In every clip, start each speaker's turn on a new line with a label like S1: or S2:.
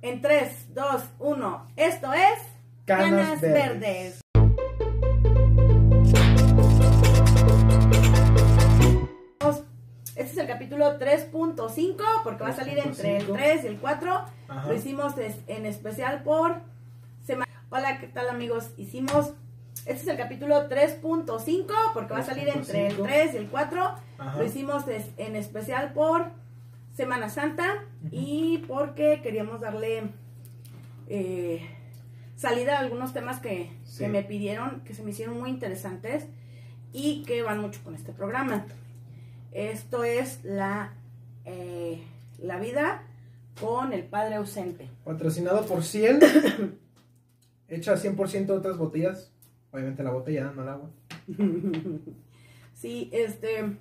S1: En 3, 2, 1. Esto es
S2: Canas Verdes.
S1: Este es el capítulo 3.5 porque va a salir entre el
S2: 3.5.
S1: 3 y el 4.
S2: Ajá.
S1: Lo hicimos en especial por semana. Hola, ¿qué tal amigos? Hicimos. Este es el capítulo 3.5 porque va a salir entre el
S2: 3.5.
S1: 3 y el 4.
S2: Ajá.
S1: Lo hicimos en especial por Semana Santa y porque queríamos darle eh, salida a algunos temas que,
S2: Sí.
S1: que me pidieron, que se me hicieron muy interesantes y que van mucho con este programa. Esto es la, eh, la vida con el padre ausente.
S2: Patrocinado por Ciel. Hecha 100% de otras botellas. Obviamente la botella, no el agua.
S1: Sí, este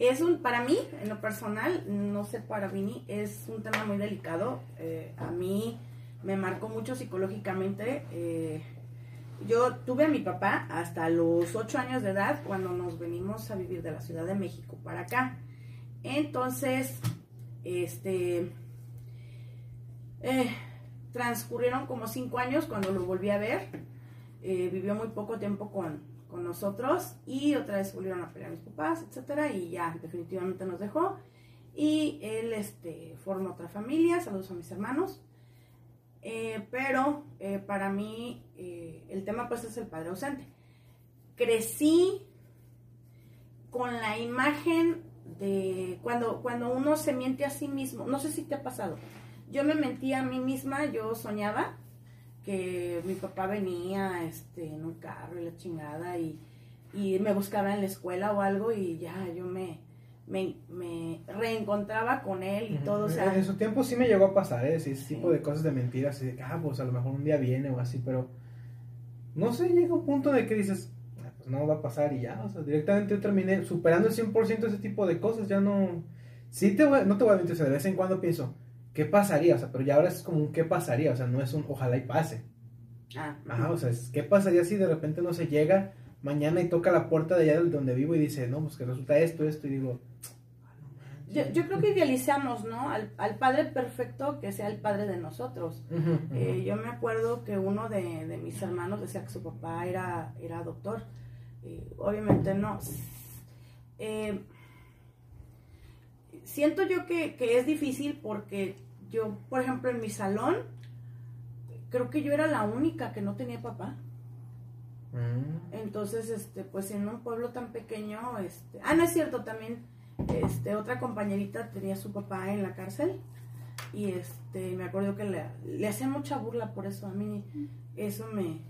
S1: es un, para mí, en lo personal, no sé para Vini, es un tema muy delicado. Eh, a mí me marcó mucho psicológicamente. eh, yo tuve a mi papá hasta los ocho años de edad cuando nos venimos a vivir de la Ciudad de México para acá. Entonces, este, eh, transcurrieron como cinco años cuando lo volví a ver. Vivió muy poco tiempo con, con nosotros y otra vez volvieron a pelear mis papás, etcétera, y ya definitivamente nos dejó. Y él este, formó otra familia, saludos a mis hermanos. Eh, pero eh, para mí eh, el tema pues es el padre ausente. Crecí con la imagen de cuando, cuando uno se miente a sí mismo, no sé si te ha pasado, yo me mentía a mí misma, yo soñaba que mi papá venía este, en un carro y la chingada y, y me buscaba en la escuela o algo y ya yo me, me, me reencontraba con él y todo, o sea,
S2: En su tiempo sí me llegó a pasar, ¿eh? Sí, ese
S1: Sí.
S2: tipo de cosas de mentiras. Así de que, ah, pues a lo mejor un día viene o así, pero. No sé, llega un punto de que dices, "Ah, pues no va a pasar y ya. O sea, directamente yo terminé superando el 100% ese tipo de cosas. Ya no. Sí, te voy, no te voy a mentir, o sea, de vez en cuando pienso, ¿qué pasaría? O sea, pero ya ahora es como un ¿qué pasaría? O sea, no es un ojalá y pase.
S1: ah,
S2: Ajá, o sea, es, ¿qué pasaría si de repente no se llega mañana y toca la puerta de allá de donde vivo y dice, no, pues que resulta esto, esto, y digo, "Ah,
S1: yo,
S2: manches".
S1: yo creo que idealizamos, ¿no? Al, al padre perfecto que sea el padre de nosotros. Eh, yo me acuerdo que uno de, de mis hermanos decía que su papá era, era doctor. Eh, obviamente no. Eh, siento yo que, que es difícil porque yo, por ejemplo, en mi salón, creo que yo era la única que no tenía papá.
S2: Mm.
S1: Entonces, este, pues en un pueblo tan pequeño, este, ah, no es cierto, también, este, otra compañerita tenía a su papá en la cárcel y este, me acuerdo que le, le hacía mucha burla por eso, a mí eso me,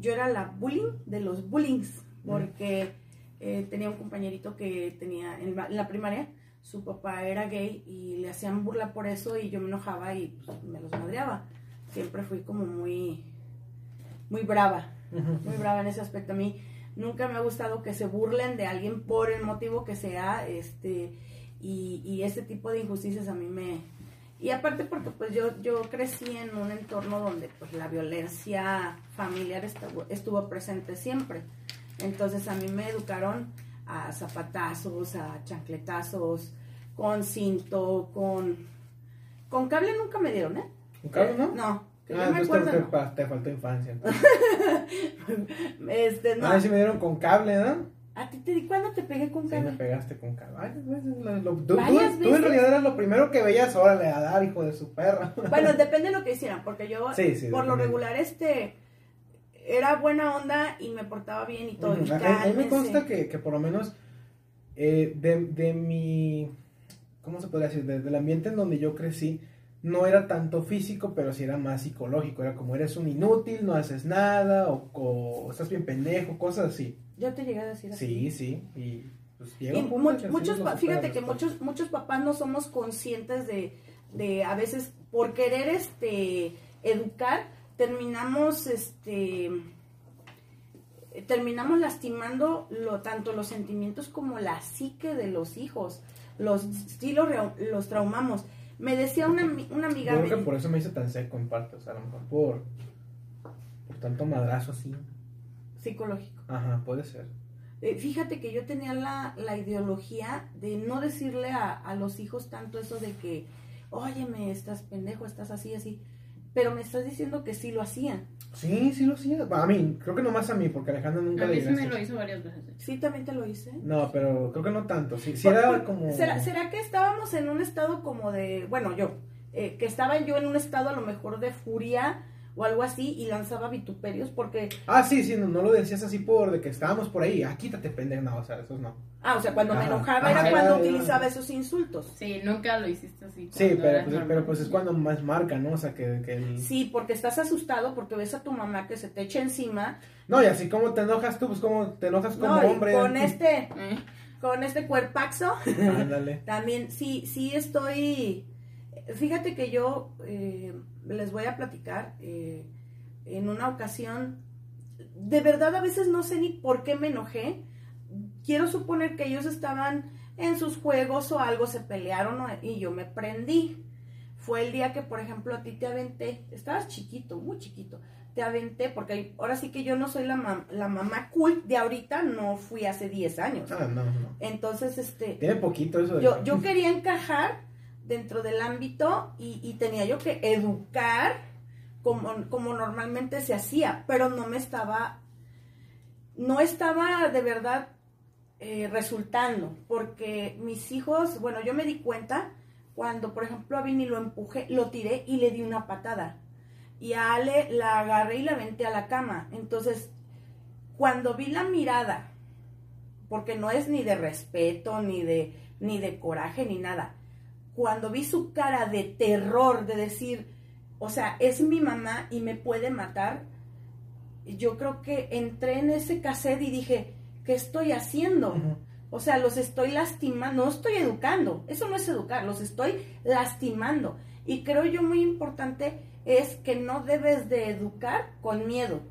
S1: yo era la bullying de los bullings, porque eh, tenía un compañerito que tenía en la, en la primaria, su papá era gay y le hacían burla por eso y yo me enojaba y pues, me los madreaba. Siempre fui como muy, muy brava muy brava en ese aspecto. A mí nunca me ha gustado que se burlen de alguien por el motivo que sea, este, y, y este tipo de injusticias a mí me... Y aparte porque pues yo, yo crecí en un entorno donde pues la violencia familiar estuvo, estuvo presente siempre. Entonces a mí me educaron a zapatazos, a chancletazos, con cinto, con... Con cable nunca me dieron, ¿eh?
S2: ¿Un cable, no?
S1: No.
S2: Ah,
S1: me acuerdo,
S2: te,
S1: no.
S2: pa- te faltó infancia.
S1: Este, no.
S2: A mí sí me dieron con cable, ¿no?
S1: ¿A ti te di cuándo te pegué con
S2: Sí,
S1: cable?
S2: me pegaste con cable. Lo- tú, tú-
S1: ¿Varias
S2: tú
S1: veces?
S2: en realidad eras lo primero que veías, órale, a dar, hijo de su perra.
S1: Bueno, depende de lo que hicieran, porque yo
S2: Sí, sí,
S1: por lo regular este era buena onda y me portaba bien y todo. y
S2: Ujú. A, a mí me consta que, que por lo menos eh, de, de mi, ¿cómo se podría decir? De- del ambiente en donde yo crecí, no era tanto físico, pero sí era más psicológico. Era como eres un inútil, no haces nada, o, o estás bien pendejo, cosas así.
S1: Yo te llegué a decir así.
S2: Sí, sí. Y pues
S1: Y
S2: un punto
S1: mu-
S2: en que sí
S1: muchos, fíjate que muchos, muchos papás no somos conscientes de, de a veces por querer este educar, terminamos este terminamos lastimando lo, tanto los sentimientos como la psique de los hijos. Los sí los, los traumamos. Me decía una, una amiga
S2: Yo creo
S1: me-
S2: que por eso me hice tan seco en parte, o sea, a lo mejor por, por tanto madrazo así.
S1: psicológico.
S2: Ajá, puede ser.
S1: Eh, fíjate que yo tenía la, la ideología de no decirle a, a los hijos tanto eso de que óyeme, estás pendejo, estás así, así. Pero me estás diciendo que sí lo hacían.
S2: Sí, sí lo hacía. A mí, creo que nomás a mí, porque Alejandra nunca
S3: A mí
S2: le
S3: sí me lo hizo varias veces.
S1: Sí, también te lo hice.
S2: No, pero creo que no tanto. Sí, sí era como.
S1: ¿será, será que estábamos en un estado como de, bueno, yo, eh, que estaba yo en un estado a lo mejor de furia o algo así y lanzaba vituperios porque,
S2: Ah, sí, sí, no, no lo decías así por de que estábamos por ahí. Ah, quítate, pendejo. No, o sea, eso no.
S1: ah, o sea, cuando me enojaba era cuando utilizaba esos insultos.
S3: Sí, nunca lo hiciste así.
S2: Sí, pero pues, pero pues es cuando más marca, ¿no? O sea, que, que el-
S1: Sí, porque estás asustado porque ves a tu mamá que se te echa encima.
S2: No, y así como te enojas tú, pues como te enojas como
S1: No, y
S2: hombre.
S1: con este,
S3: Eh,
S1: con este cuerpaxo.
S2: Ándale.
S1: También, sí, sí estoy. Fíjate que yo eh, les voy a platicar. eh, en una ocasión, de verdad a veces no sé ni por qué me enojé. Quiero suponer que ellos estaban en sus juegos o algo, se pelearon y yo me prendí. Fue el día que, por ejemplo, a ti te aventé. Estabas chiquito, muy chiquito. Te aventé, porque ahora sí que yo no soy la, mam- la mamá cool de ahorita, no fui hace 10 años.
S2: Ah, no, no.
S1: Entonces, este
S2: Tiene poquito eso de.
S1: yo, yo quería encajar dentro del ámbito y, tenía yo que educar como, como normalmente se hacía, pero no me estaba, no estaba de verdad eh, resultando, porque mis hijos, bueno, yo me di cuenta cuando, por ejemplo, a Vini lo empujé, lo tiré y le di una patada. Y a Ale la agarré y la aventé a la cama. Entonces, cuando vi la mirada, porque no es ni de respeto, ni de, ni de coraje, ni nada. Cuando vi su cara de terror, de decir, o sea, es mi mamá y me puede matar, yo creo que entré en ese cassette y dije, ¿qué estoy haciendo? O sea, los estoy lastimando, no estoy educando, eso no es educar, los estoy lastimando. Y creo yo muy importante es que no debes de educar con miedo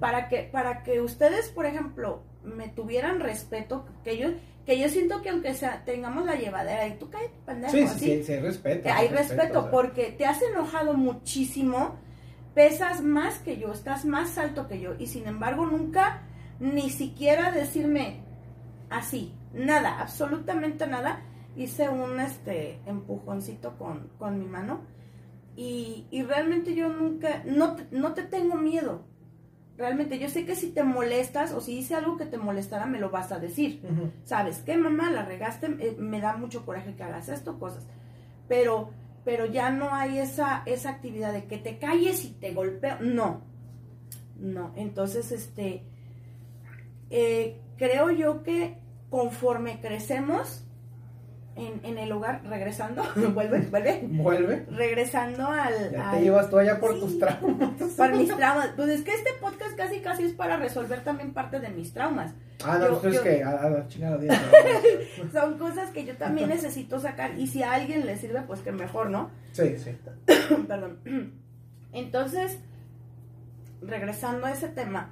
S1: para que para que ustedes por ejemplo me tuvieran respeto que yo que yo siento que aunque sea tengamos la llevadera y tú cállate pendejo
S2: Sí, sí, sí, respeto.
S1: que hay respeto
S2: o sea.
S1: porque te has enojado muchísimo pesas más que yo estás más alto que yo y sin embargo nunca ni siquiera decirme así nada absolutamente nada hice un este empujoncito con, con mi mano y, y realmente yo nunca no, no te tengo miedo realmente yo sé que si te molestas o si hice algo que te molestara me lo vas a decir. ¿sabes qué, mamá? La regaste, eh, me da mucho coraje que hagas esto, cosas. Pero, pero ya no hay esa, esa actividad de que te calles y te golpeo. No, no. Entonces, este, eh, creo yo que conforme crecemos en, en el hogar, regresando, vuelve, vuelve,
S2: Vuelve.
S1: regresando al...
S2: Ya
S1: al-
S2: te llevas tú allá por
S1: Sí.
S2: tus traumas.
S1: para mis traumas. Pues es que este podcast casi casi es para resolver también parte de mis traumas.
S2: Ah, no,
S1: Yo-
S2: pues es
S1: yo-
S2: que a, la chingada.
S1: Son cosas que yo también necesito sacar y si a alguien le sirve, pues que mejor, ¿no?
S2: Sí, sí.
S1: Perdón. Entonces, regresando a ese tema,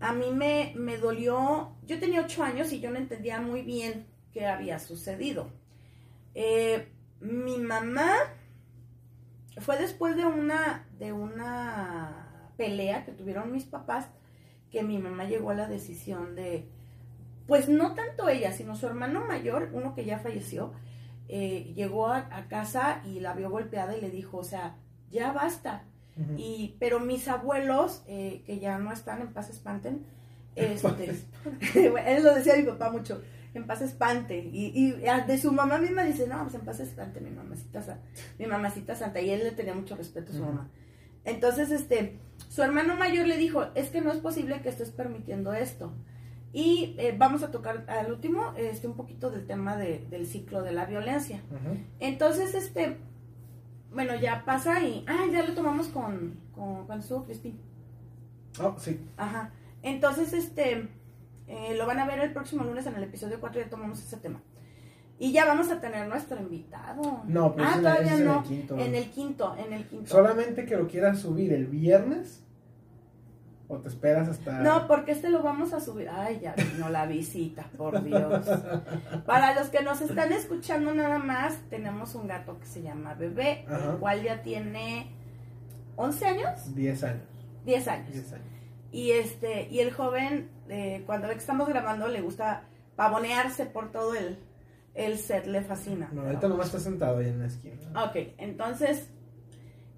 S1: a mí me, me dolió, yo tenía ocho años y yo no entendía muy bien qué había sucedido. Eh, mi mamá fue después de una, de una pelea que tuvieron mis papás que mi mamá llegó a la decisión de, pues no tanto ella, sino su hermano mayor, uno que ya falleció, eh, llegó a, a casa y la vio golpeada y le dijo, o sea, ya basta. Y, pero mis abuelos, eh, que ya no están, en paz espanten, este, él lo decía mi papá mucho, en paz espante. Y, y ah, de su mamá misma dice, no, pues en paz espante, mi mamacita, sa- mi mamacita santa. Y él le tenía mucho respeto a su mamá. Entonces, este, su hermano mayor le dijo, es que no es posible que estés permitiendo esto. Y eh, vamos a tocar al último, este, un poquito del tema de- del ciclo de la violencia. Entonces, este, bueno, ya pasa y, ah, ya lo tomamos con, con cuando estuvo Crispin.
S2: Oh, sí.
S1: Ajá. Entonces, este, eh, lo van a ver el próximo lunes en el episodio 4, ya tomamos ese tema. Y ya vamos a tener nuestro invitado.
S2: No, pero
S1: ah,
S2: es-
S1: todavía
S2: es en
S1: no.
S2: el quinto.
S1: En el quinto, en el quinto.
S2: Solamente que lo quieras subir el viernes o te esperas hasta.
S1: No, porque este lo vamos a subir. Ay, ya vino la visita, por Dios. Para los que nos están escuchando nada más, tenemos un gato que se llama Bebé,
S2: Ajá.
S1: el cual ya tiene 11 años,
S2: 10 años.
S1: 10 años.
S2: 10 años.
S1: Y este, y el joven, eh, cuando ve que estamos grabando, le gusta pavonearse por todo el, el set le fascina.
S2: No, ahorita nomás está sentado ahí en la esquina.
S1: Ok, entonces,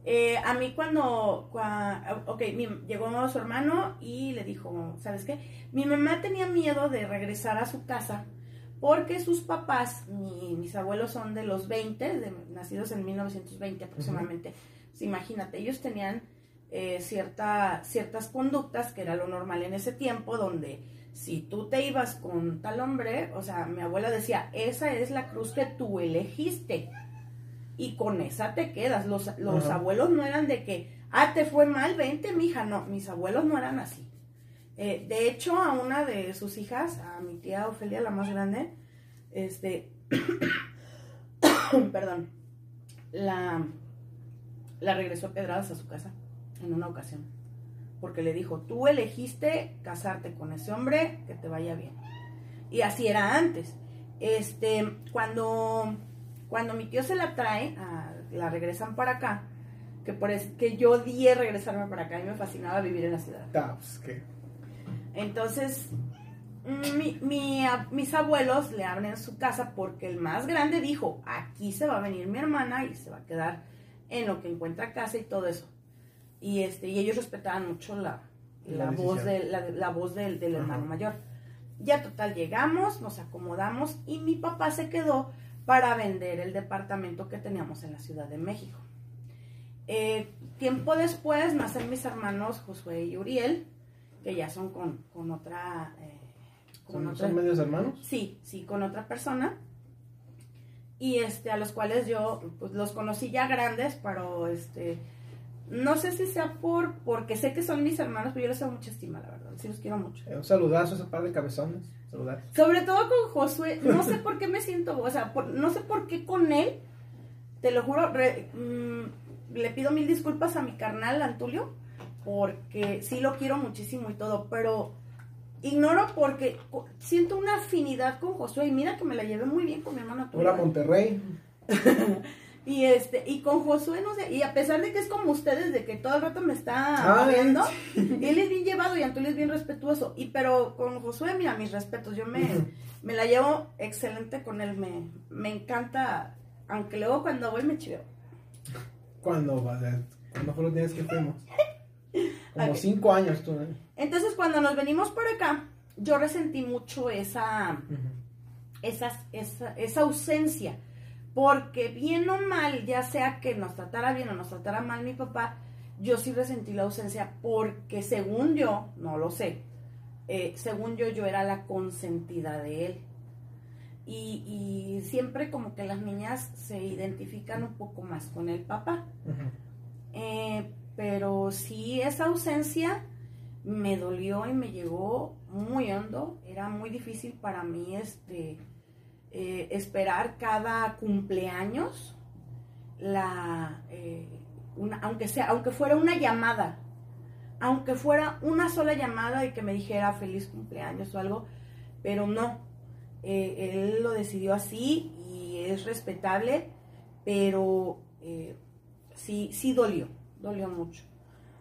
S1: eh, a mí cuando, cua- ok, mi- llegó su hermano y le dijo, ¿sabes qué? Mi mamá tenía miedo de regresar a su casa porque sus papás, mi- mis abuelos son de los 20, de- nacidos en 1920 aproximadamente. Pues imagínate, ellos tenían eh, cierta, ciertas conductas que era lo normal en ese tiempo, donde si tú te ibas con tal hombre, o sea, mi abuela decía, esa es la cruz que tú elegiste y con esa te quedas. Los, los abuelos no eran de que, ah, te fue mal, vente, mija. No, mis abuelos no eran así. Eh, de hecho, a una de sus hijas, a mi tía Ofelia, la más grande, este, perdón, la, la regresó a pedradas a su casa en una ocasión. Porque le dijo, tú elegiste casarte con ese hombre, que te vaya bien. Y así era antes. Este, cuando, cuando mi tío se la trae, a- la regresan para acá, que por es, que yo odié regresarme para acá y me fascinaba vivir en la ciudad.
S2: Ah, pues.
S1: Entonces, mm, mi- mi a- mis abuelos le abren su casa porque el más grande dijo, aquí se va a venir mi hermana y se va a quedar en lo que encuentra casa y todo eso. Y este y ellos respetaban mucho la,
S2: La
S1: la voz, de, la, la voz del, hermano mayor. Ya total llegamos, nos acomodamos y mi papá se quedó para vender el departamento que teníamos en la Ciudad de México. Eh, tiempo después nacen mis hermanos Josué y Uriel, que ya son con, con otra... eh, con
S2: ¿Son,
S1: otra-
S2: son medios hermanos?
S1: Sí, sí, con otra persona. Y este, a los cuales yo pues, los conocí ya grandes, pero este, no sé si sea por, porque sé que son mis hermanos, pero yo les tengo mucha estima, la verdad, sí los quiero mucho.
S2: Eh, un saludazo a ese par de cabezones. Saludar.
S1: Sobre todo con Josué, no sé por qué me siento, o sea, por- no sé por qué con él, te lo juro, re- mm, le pido mil disculpas a mi carnal Antulio, porque sí lo quiero muchísimo y todo, pero ignoro porque siento una afinidad con Josué y mira que me la llevé muy bien con mi hermano Antulio.
S2: Hola, Monterrey.
S1: Y este, y con Josué, no sé, y a pesar de que es como ustedes, de que todo el rato me está viendo, él es bien llevado y Antulio es bien respetuoso. Y pero con Josué, mira, mis respetos, yo me, me la llevo excelente con él, me, me encanta, aunque luego cuando voy me chiveo.
S2: ¿Cuándo vas a ¿Cuándo fue los días que fuimos? Como cinco años tú, ¿eh?
S1: Entonces cuando nos venimos por acá, yo resentí mucho esa, esa, esa, esa ausencia. Porque bien o mal, ya sea que nos tratara bien o nos tratara mal mi papá, yo sí resentí la ausencia porque según yo, no lo sé, eh, según yo, yo era la consentida de él. Y, y siempre como que las niñas se identifican un poco más con el papá. Eh, pero sí, esa ausencia me dolió y me llegó muy hondo. Era muy difícil para mí este, eh, esperar cada cumpleaños, la, eh, una- aunque, sea, aunque fuera una llamada, aunque fuera una sola llamada y que me dijera feliz cumpleaños o algo, pero no. Eh, él lo decidió así y es respetable, pero sí, sí dolió, dolió mucho.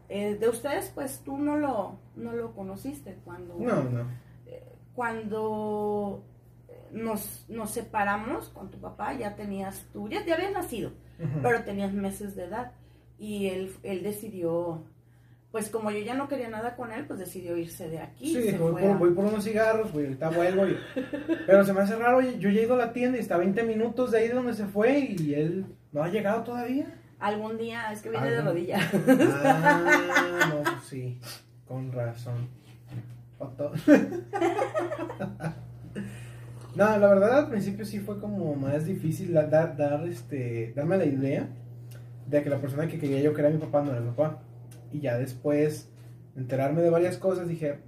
S1: Eh, de ustedes, pues tú no lo, no lo conociste cuando,
S2: No, no.
S1: cuando nos, nos separamos con tu papá, ya tenías tú, ya te habías nacido, pero tenías meses de edad y él, él decidió, pues como yo ya no quería nada con él, pues decidió irse de aquí.
S2: Sí, dijo, voy por,
S1: a-
S2: voy por unos cigarros, güey, ahorita vuelvo. y- Pero se me hace raro, yo ya he ido a la tienda y está a 20 minutos de ahí de donde se fue y él no ha llegado todavía.
S1: Algún día, es que viene de
S2: Algún-
S1: rodilla.
S2: Ah, no, pues sí, con razón. No, la verdad al principio sí fue como más difícil da- dar, dar, este, darme la idea de que la persona que quería yo que era mi papá no era mi papá. Y ya después enterarme de varias cosas dije,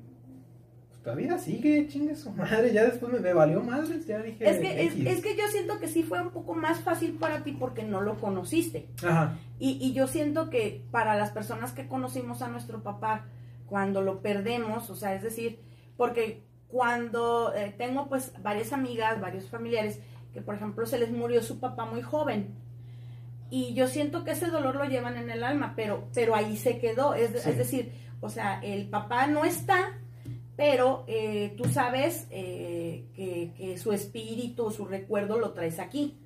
S2: pues todavía sigue, chingue su madre. Ya después me, me valió madre, ya dije.
S1: Es que, es, es que yo siento que sí fue un poco más fácil para ti porque no lo conociste.
S2: Ajá,
S1: Y, y yo siento que para las personas que conocimos a nuestro papá, cuando lo perdemos, o sea, es decir, porque cuando eh, tengo pues varias amigas, varios familiares, que por ejemplo se les murió su papá muy joven. Y yo siento que ese dolor lo llevan en el alma, pero, pero ahí se quedó. Es,
S2: Sí.
S1: es decir, o sea, el papá no está pero eh, tú sabes eh, que, que su espíritu, su recuerdo lo traes aquí.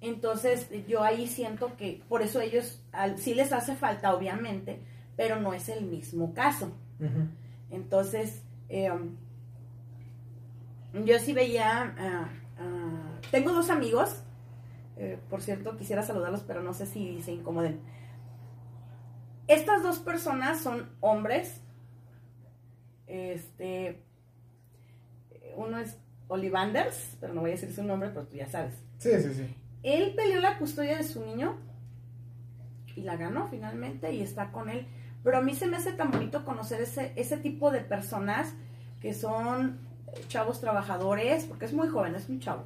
S1: Entonces yo ahí siento que por eso ellos al, sí les hace falta, obviamente, pero no es el mismo caso. Entonces, eh, yo sí veía, ah, ah, tengo dos amigos, eh, por cierto, quisiera saludarlos, pero no sé si se incomoden. Estas dos personas son hombres. Este, uno es Olivanders, pero no voy a decir su nombre, pero tú ya sabes.
S2: Sí, sí, sí.
S1: Él peleó la custodia de su niño y la ganó finalmente y está con él. Pero a mí se me hace tan bonito conocer ese, ese tipo de personas que son chavos trabajadores, porque es muy joven, es muy chavo.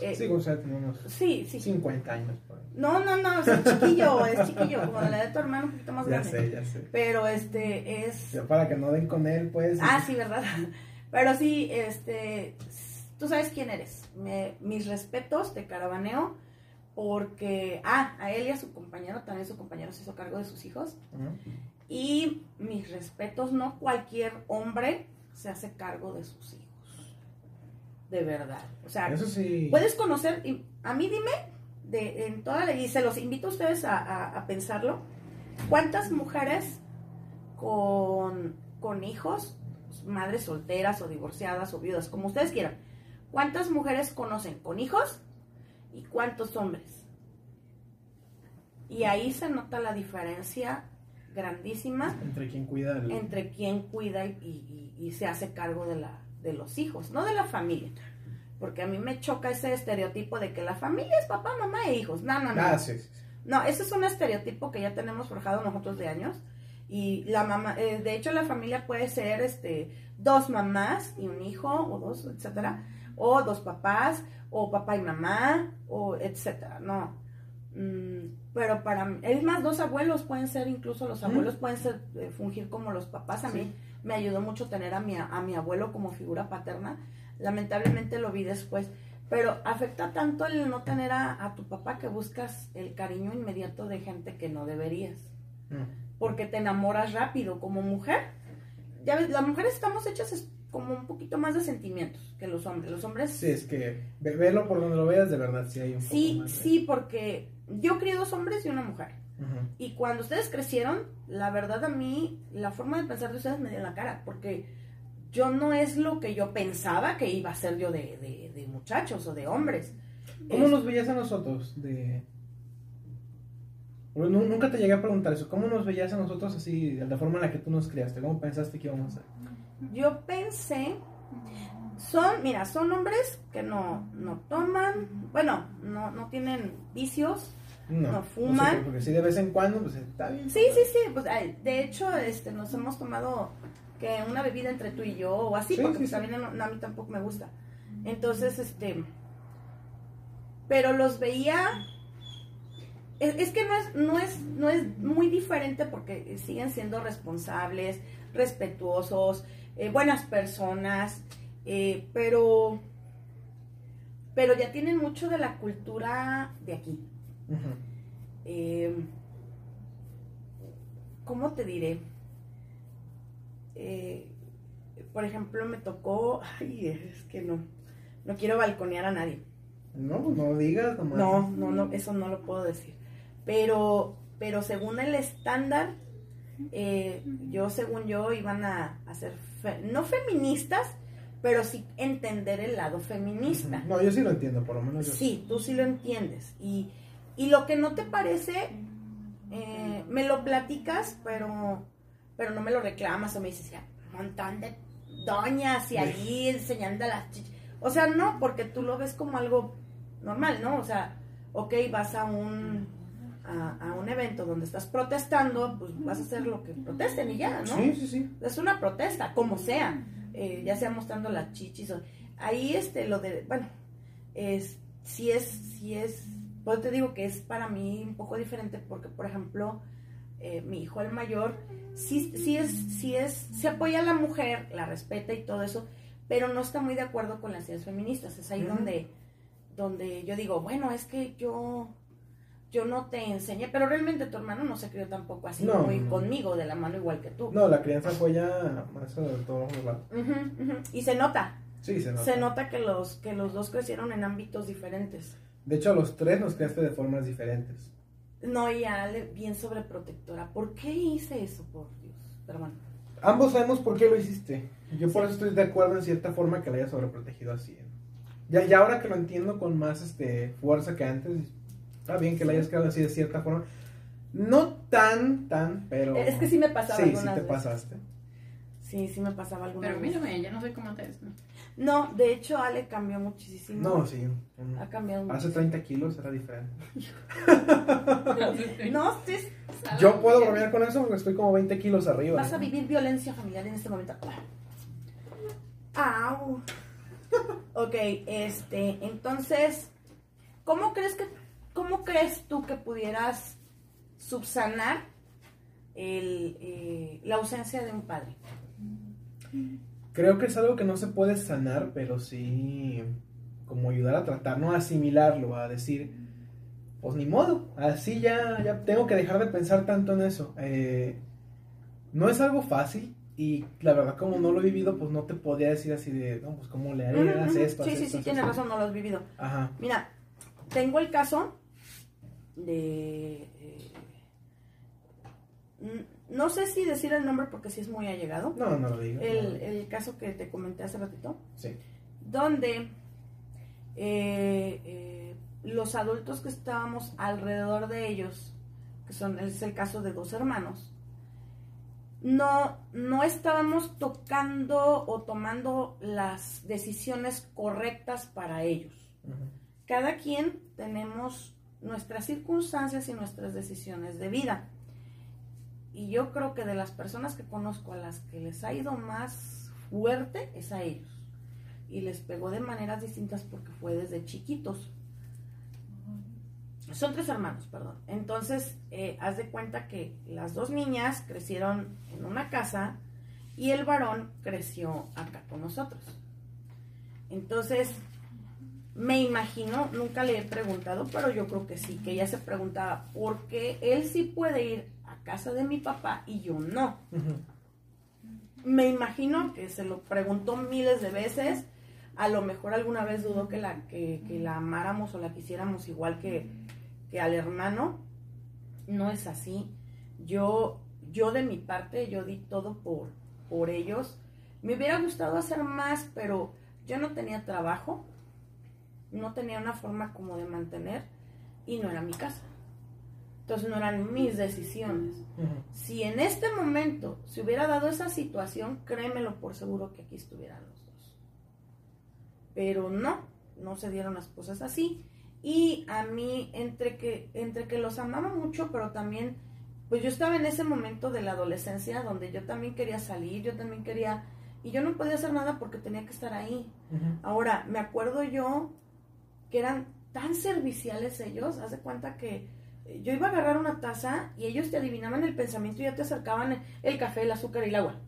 S1: Eh,
S2: Sí, o sea, tiene unos
S1: sí, sí.
S2: 50 años.
S1: No, no, no, es chiquillo, es chiquillo, como de la de tu hermano, un poquito más
S2: Ya
S1: grande.
S2: sé, ya sé.
S1: Pero este es...
S2: Ya para que no den con él, pues.
S1: Ah, sí, ¿verdad? Pero sí, este, tú sabes quién eres. Me- mis respetos de caravaneo, porque, ah, a él y a su compañero, también su compañero se hizo cargo de sus hijos. Y mis respetos, no cualquier hombre se hace cargo de sus hijos. De verdad. O sea,
S2: Eso sí.
S1: puedes conocer, y a mí dime, de, en toda la, y se los invito a ustedes a, a- a pensarlo, ¿cuántas mujeres con, con hijos, madres solteras o divorciadas o viudas, como ustedes quieran, cuántas mujeres conocen con hijos y cuántos hombres? Y ahí se nota la diferencia grandísima
S2: Entre quien cuida el...
S1: entre quien cuida y, y- y se hace cargo de, la, de los hijos, no de la familia. Porque a mí me choca ese estereotipo de que la familia es papá, mamá e hijos. No, no, no.
S2: Ah, sí, sí. sí.
S1: No, ese es un estereotipo que ya tenemos forjado nosotros de años. Y la mamá, eh, de hecho la familia puede ser este dos mamás y un hijo, o dos, etcétera, o dos papás, o papá y mamá, o etcétera, no. Mm, pero para mí, es más, dos abuelos pueden ser, incluso los abuelos pueden ser, eh, fungir como los papás. A mí
S2: Sí.
S1: Me ayudó mucho tener a mi, a mi abuelo como figura paterna. Lamentablemente lo vi después. Pero afecta tanto el no tener a, a tu papá que buscas el cariño inmediato de gente que no deberías.
S2: Mm.
S1: Porque te enamoras rápido como mujer. Ya ves, las mujeres estamos hechas como un poquito más de sentimientos que los hombres. Los hombres
S2: Sí, es que ve- velo por donde lo veas, de verdad, sí hay un poco
S1: sí,
S2: más de-
S1: sí, porque yo crié dos hombres y una mujer. Y cuando ustedes crecieron, la verdad a mí, la forma de pensar de ustedes me dio en la cara, porque yo no es lo que yo pensaba que iba a ser yo de, de- de muchachos o de hombres.
S2: ¿Cómo
S1: Es-
S2: nos veías a nosotros? De... Nunca te llegué a preguntar eso. ¿Cómo nos veías a nosotros así, de la forma en la que tú nos criaste? ¿Cómo pensaste que íbamos a ser?
S1: Yo pensé, son, mira, son hombres que no, no toman, bueno, no, no tienen vicios. No fuman.
S2: sé, porque si de vez en cuando, pues está bien.
S1: Sí, sí, sí, pues ay, de hecho, este, nos hemos tomado que una bebida entre tú y yo o así,
S2: Sí,
S1: porque
S2: sí,
S1: pues,
S2: sí.
S1: también no- a mí tampoco me gusta. Entonces, este, pero los veía, es, es que no es, no es, no es muy diferente porque siguen siendo responsables, respetuosos, eh, buenas personas, eh, pero, pero ya tienen mucho de la cultura de aquí. Eh, ¿Cómo te diré? Eh, por ejemplo, me tocó. Ay, es que no. No quiero balconear a nadie.
S2: No, pues no digas nomás.
S1: No, no, no, eso no lo puedo decir. Pero, pero según el estándar, eh, yo, según yo, iban a, a ser, fe- no feministas, pero sí entender el lado feminista.
S2: No, yo sí lo entiendo, por lo menos yo
S1: Sí, tú sí lo entiendes. Y, y lo que no te parece, eh, me lo platicas, pero, pero no me lo reclamas o me dices, ya, un montón de doñas y allí enseñando las chichis. O sea, no, porque tú lo ves como algo normal, ¿no? O sea, ok, vas a un, a, a un evento donde estás protestando, pues vas a hacer lo que protesten y ya, ¿no?
S2: Sí, sí, sí.
S1: es una protesta, como sea, eh, ya sea mostrando las chichis o ahí este lo de, bueno, es si es si es, pues te digo que es para mí un poco diferente porque por ejemplo eh, mi hijo el mayor sí sí es sí es se apoya a la mujer, la respeta y todo eso, pero no está muy de acuerdo con las ideas feministas, es ahí donde donde yo digo, bueno, es que yo yo no te enseñé, pero realmente tu hermano no se crió tampoco así
S2: No,
S1: muy
S2: no.
S1: conmigo, de la mano igual que tú.
S2: No, la crianza fue ya más de todos los lados.
S1: Ujú, ujú. Y se nota,
S2: Sí, se nota.
S1: se nota que los, que los dos crecieron en ámbitos diferentes.
S2: De hecho, a los tres nos criaste de formas diferentes.
S1: No, y a Ale bien sobreprotectora. ¿Por qué hice eso, por Dios? Pero bueno.
S2: Ambos sabemos por qué lo hiciste. Yo por eso estoy de acuerdo en cierta forma que la hayas sobreprotegido así. Ya, ya ahora que lo entiendo con más este, fuerza que antes, está bien que la hayas creado así de cierta forma. No tan, tan, pero...
S1: Es que sí me pasaba
S2: Sí, sí
S1: algunas
S2: te
S1: veces.
S2: pasaste.
S1: Sí, sí me pasaba alguna
S3: Pero mírame, yo no soy como antes. ¿no?
S1: No, de hecho Ale cambió muchísimo.
S2: No, sí. mm.
S1: Ha cambiado mucho.
S2: Hace 30 kilos era diferente.
S1: No, estés-
S2: Yo puedo bromear con eso porque estoy como 20 kilos arriba.
S1: vas a vivir violencia familiar en este momento. Au. Ok, este, entonces, ¿cómo crees que, cómo crees tú que pudieras subsanar el, eh, la ausencia de un padre?
S2: Creo que es algo que no se puede sanar, pero sí como ayudar a tratar, no a asimilarlo, a decir, pues ni modo, así ya, ya tengo que dejar de pensar tanto en eso. Eh, no es algo fácil y la verdad como no lo he vivido, pues no te podía decir así de, no, pues cómo le harías
S1: Ujú,
S2: esto,
S1: Sí, sí, sí, tienes
S2: esto".
S1: razón, no lo has vivido.
S2: Ajá.
S1: Mira, tengo el caso de... eh, no sé si decir el nombre porque sí es muy allegado.
S2: No, no lo digo.
S1: El, el caso que te comenté hace ratito,
S2: Sí.
S1: donde eh, eh, los adultos que estábamos alrededor de ellos, que son, es el caso de dos hermanos, no, no estábamos tocando o tomando las decisiones correctas para ellos. Cada quien tenemos nuestras circunstancias y nuestras decisiones de vida. Y yo creo que de las personas que conozco a las que les ha ido más fuerte es a ellos. Y les pegó de maneras distintas porque fue desde chiquitos. Son tres hermanos, perdón. Entonces, eh, haz de cuenta que las dos niñas crecieron en una casa y el varón creció acá con nosotros. Entonces, me imagino, nunca le he preguntado, pero yo creo que sí, que ella se preguntaba, ¿por qué él sí puede ir casa de mi papá y yo no? Me imagino que se lo preguntó miles de veces, a lo mejor alguna vez dudó que la, que, que la amáramos o la quisiéramos igual que, que al hermano, no es así. Yo, yo de mi parte, yo di todo por, por ellos. Me hubiera gustado hacer más, pero yo no tenía trabajo, no tenía una forma como de mantener y no era mi casa. Entonces no eran mis decisiones. Si en este momento se hubiera dado esa situación, créemelo por seguro que aquí estuvieran los dos. Pero no, no se dieron las cosas así. Y a mí, entre que, entre que los amaba mucho, pero también, pues yo estaba en ese momento de la adolescencia donde yo también quería salir, yo también quería, y yo no podía hacer nada porque tenía que estar ahí. Ahora, me acuerdo yo que eran tan serviciales ellos, haz de cuenta que yo iba a agarrar una taza y ellos te adivinaban el pensamiento y ya te acercaban el café, el azúcar y el agua.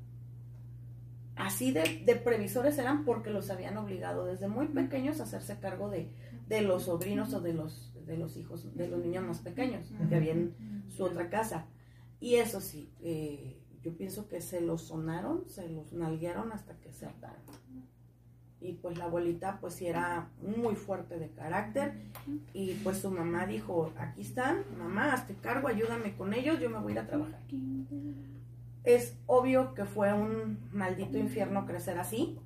S1: Así de, previsores eran porque los habían obligado desde muy pequeños a hacerse cargo de, de los sobrinos o de los, de los hijos, de los niños más pequeños que había en su otra casa. Y eso sí, eh, yo pienso que se los sonaron, se los nalguearon hasta que se hartaron. Y pues la abuelita pues sí era muy fuerte de carácter y pues su mamá dijo, aquí están, mamá, hazte cargo, ayúdame con ellos, yo me voy a ir a trabajar. Es obvio que fue un maldito infierno crecer así.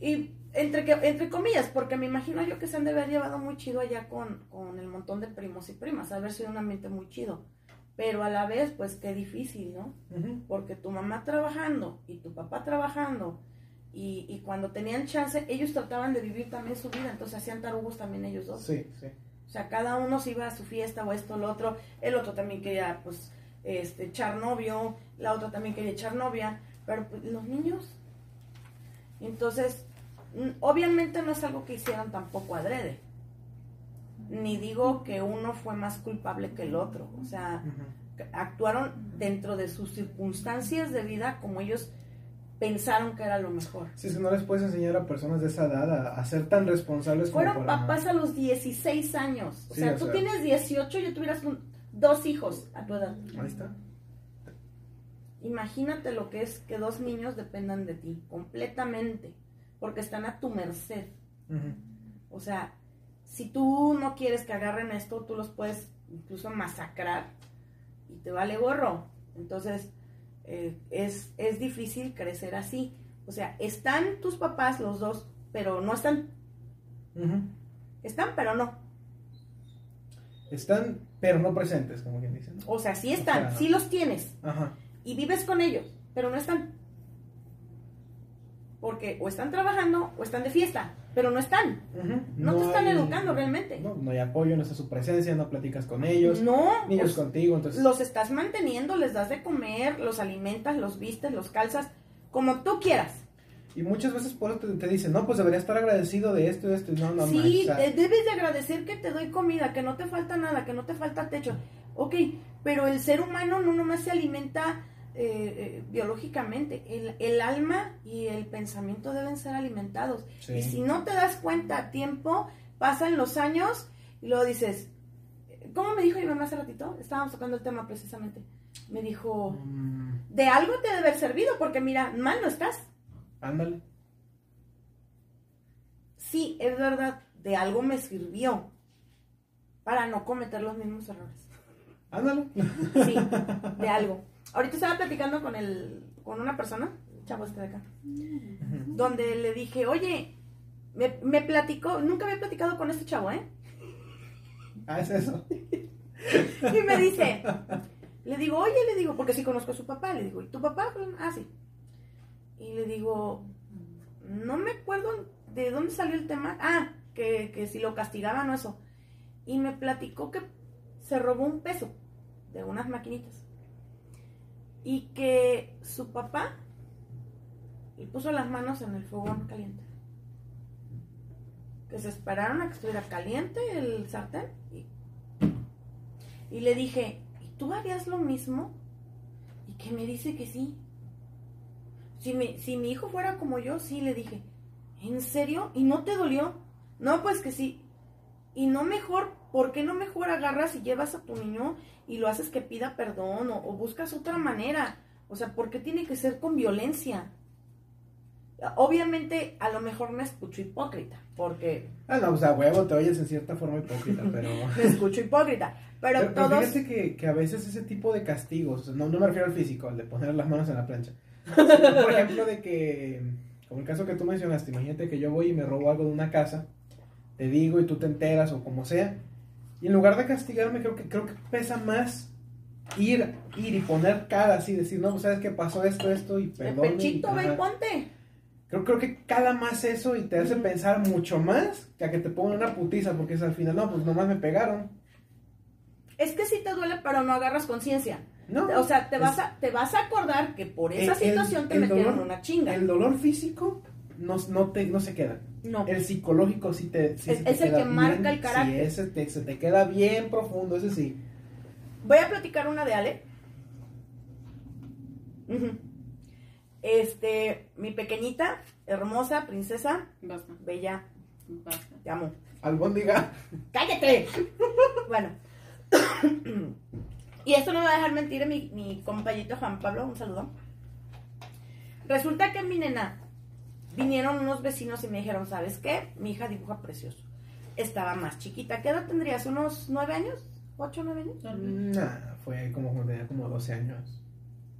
S1: Y entre, que, entre comillas, porque me imagino yo que se han de haber llevado muy chido allá con, con el montón de primos y primas, haber sido un ambiente muy chido. Pero a la vez, pues qué difícil, ¿no? Porque tu mamá trabajando y tu papá trabajando y, y cuando tenían chance ellos trataban de vivir también su vida entonces hacían tarugos también ellos dos.
S2: Sí, sí.
S1: o sea cada uno se iba a su fiesta o esto o lo otro el otro también quería pues este echar novio la otra también quería echar novia pero pues, los niños. Entonces obviamente no es algo que hicieron tampoco adrede. Ni digo que uno fue más culpable que el otro o sea actuaron dentro de sus circunstancias de vida como ellos pensaron que era lo mejor.
S2: Sí, es que no les puedes enseñar a personas de esa edad a, a ser tan responsables como
S1: Fueron papás a los 16 años. O
S2: Sí,
S1: sea,
S2: o
S1: tú
S2: sea.
S1: tienes 18 y tuvieras dos hijos a tu edad.
S2: Ahí está.
S1: Imagínate lo que es que dos niños dependan de ti completamente, porque están a tu merced. O sea, si tú no quieres que agarren esto, tú los puedes incluso masacrar y te vale gorro. Entonces, eh, es, es difícil crecer así. O sea, están tus papás los dos, pero no están. Están, pero no.
S2: Están, pero no presentes, como quien dice. ¿no?
S1: O sea, sí están,
S2: O sea,
S1: sí los tienes
S2: Ajá.
S1: y vives con ellos, pero no están. Porque o están trabajando o están de fiesta, pero no están. No te están
S2: hay-
S1: educando realmente.
S2: No, no hay apoyo, no está su presencia, no platicas con ellos,
S1: No,
S2: ni ellos contigo, entonces...
S1: los estás manteniendo, les das de comer, los alimentas, los vistes, los calzas, como tú quieras.
S2: Y muchas veces por eso te, te dicen, no, pues debería estar agradecido de esto y de esto. Y no, no,
S1: sí, debes de agradecer que te doy comida, que no te falta nada, que no te falta techo. Ok, pero el ser humano no nomás se alimenta eh, eh, biológicamente, el, el alma y el pensamiento deben ser alimentados.
S2: sí.
S1: Y si no te das cuenta a tiempo, pasan los años y luego dices, ¿cómo me dijo mi mamá hace ratito? Estábamos tocando el tema precisamente. Me dijo,
S2: Mm,
S1: de algo te debe haber servido, porque mira, mal no estás.
S2: ándale.
S1: Sí, es verdad, de algo me sirvió para no cometer los mismos errores.
S2: Ándale.
S1: Sí, de algo. Ahorita estaba platicando con el, con una persona, chavo este de acá,
S2: Ujú.
S1: donde le dije, oye, me, me platicó, nunca había platicado con este chavo, ¿eh?
S2: Ah, es eso.
S1: Y me dice, le digo, oye, le digo, porque sí conozco a su papá, le digo, ¿y tu papá? Ah, sí. Y le digo, no me acuerdo de dónde salió el tema. Ah, que, que si lo castigaban o eso. Y me platicó que se robó un peso de unas maquinitas. Y que su papá le puso las manos en el fogón caliente. Que se esperaron a que estuviera caliente el sartén y le dije, ¿y tú harías lo mismo? Y que me dice que sí. Si si mi hijo fuera como yo, sí, le dije, ¿en serio? ¿Y no te dolió? No, pues que sí. Y no mejor, ¿por qué no mejor agarras y llevas a tu niño y lo haces que pida perdón o, o buscas otra manera? O sea, ¿por qué tiene que ser con violencia? Obviamente, a lo mejor me escucho hipócrita, porque
S2: Ah, no, o sea, huevo, te oyes en cierta forma hipócrita, pero...
S1: me escucho hipócrita. Pero,
S2: Pero, pero
S1: todos...
S2: fíjate que, que a veces ese tipo de castigos, no, no me refiero al físico, al de poner las manos en la plancha. sino, por ejemplo, de que, como el caso que tú mencionaste, imagínate que yo voy y me robo algo de una casa, te digo y tú te enteras o como sea, y en lugar de castigarme, creo que, creo que pesa más ir, ir y poner cara así, decir, no, sabes que pasó esto, esto y perdón.
S1: pechito, y ponte.
S2: Creo, creo que cala más eso y te hace pensar mucho más que a que te pongan una putiza, porque es al final, no, pues nomás me pegaron.
S1: Es que sí te duele, pero no agarras conciencia.
S2: No,
S1: O sea, te vas, a, te vas a acordar que por esa
S2: el-
S1: situación te
S2: el
S1: metieron
S2: dolor-
S1: una chinga.
S2: El dolor físico no, no, te, no se queda.
S1: no.
S2: El psicológico sí te. sí
S1: Es-
S2: se te
S1: es el
S2: queda
S1: que marca el carácter.
S2: Sí, ese te- se te queda bien profundo, ese sí.
S1: Voy a platicar una de Ale. Este, mi pequeñita, hermosa, princesa,
S3: Basta,
S1: bella,
S3: basta.
S1: te amo.
S2: Albóndiga.
S1: ¡Cállate! bueno. y esto no me va a dejar mentir mi, mi compañito Juan Pablo, un saludo. Resulta que mi nena vinieron unos vecinos y me dijeron, ¿sabes qué? Mi hija dibuja precioso. Estaba más chiquita. ¿Qué edad tendrías? ¿Unos nueve años? ¿Ocho, nueve años?
S2: Nah, fue como cuando tenía como 12 años.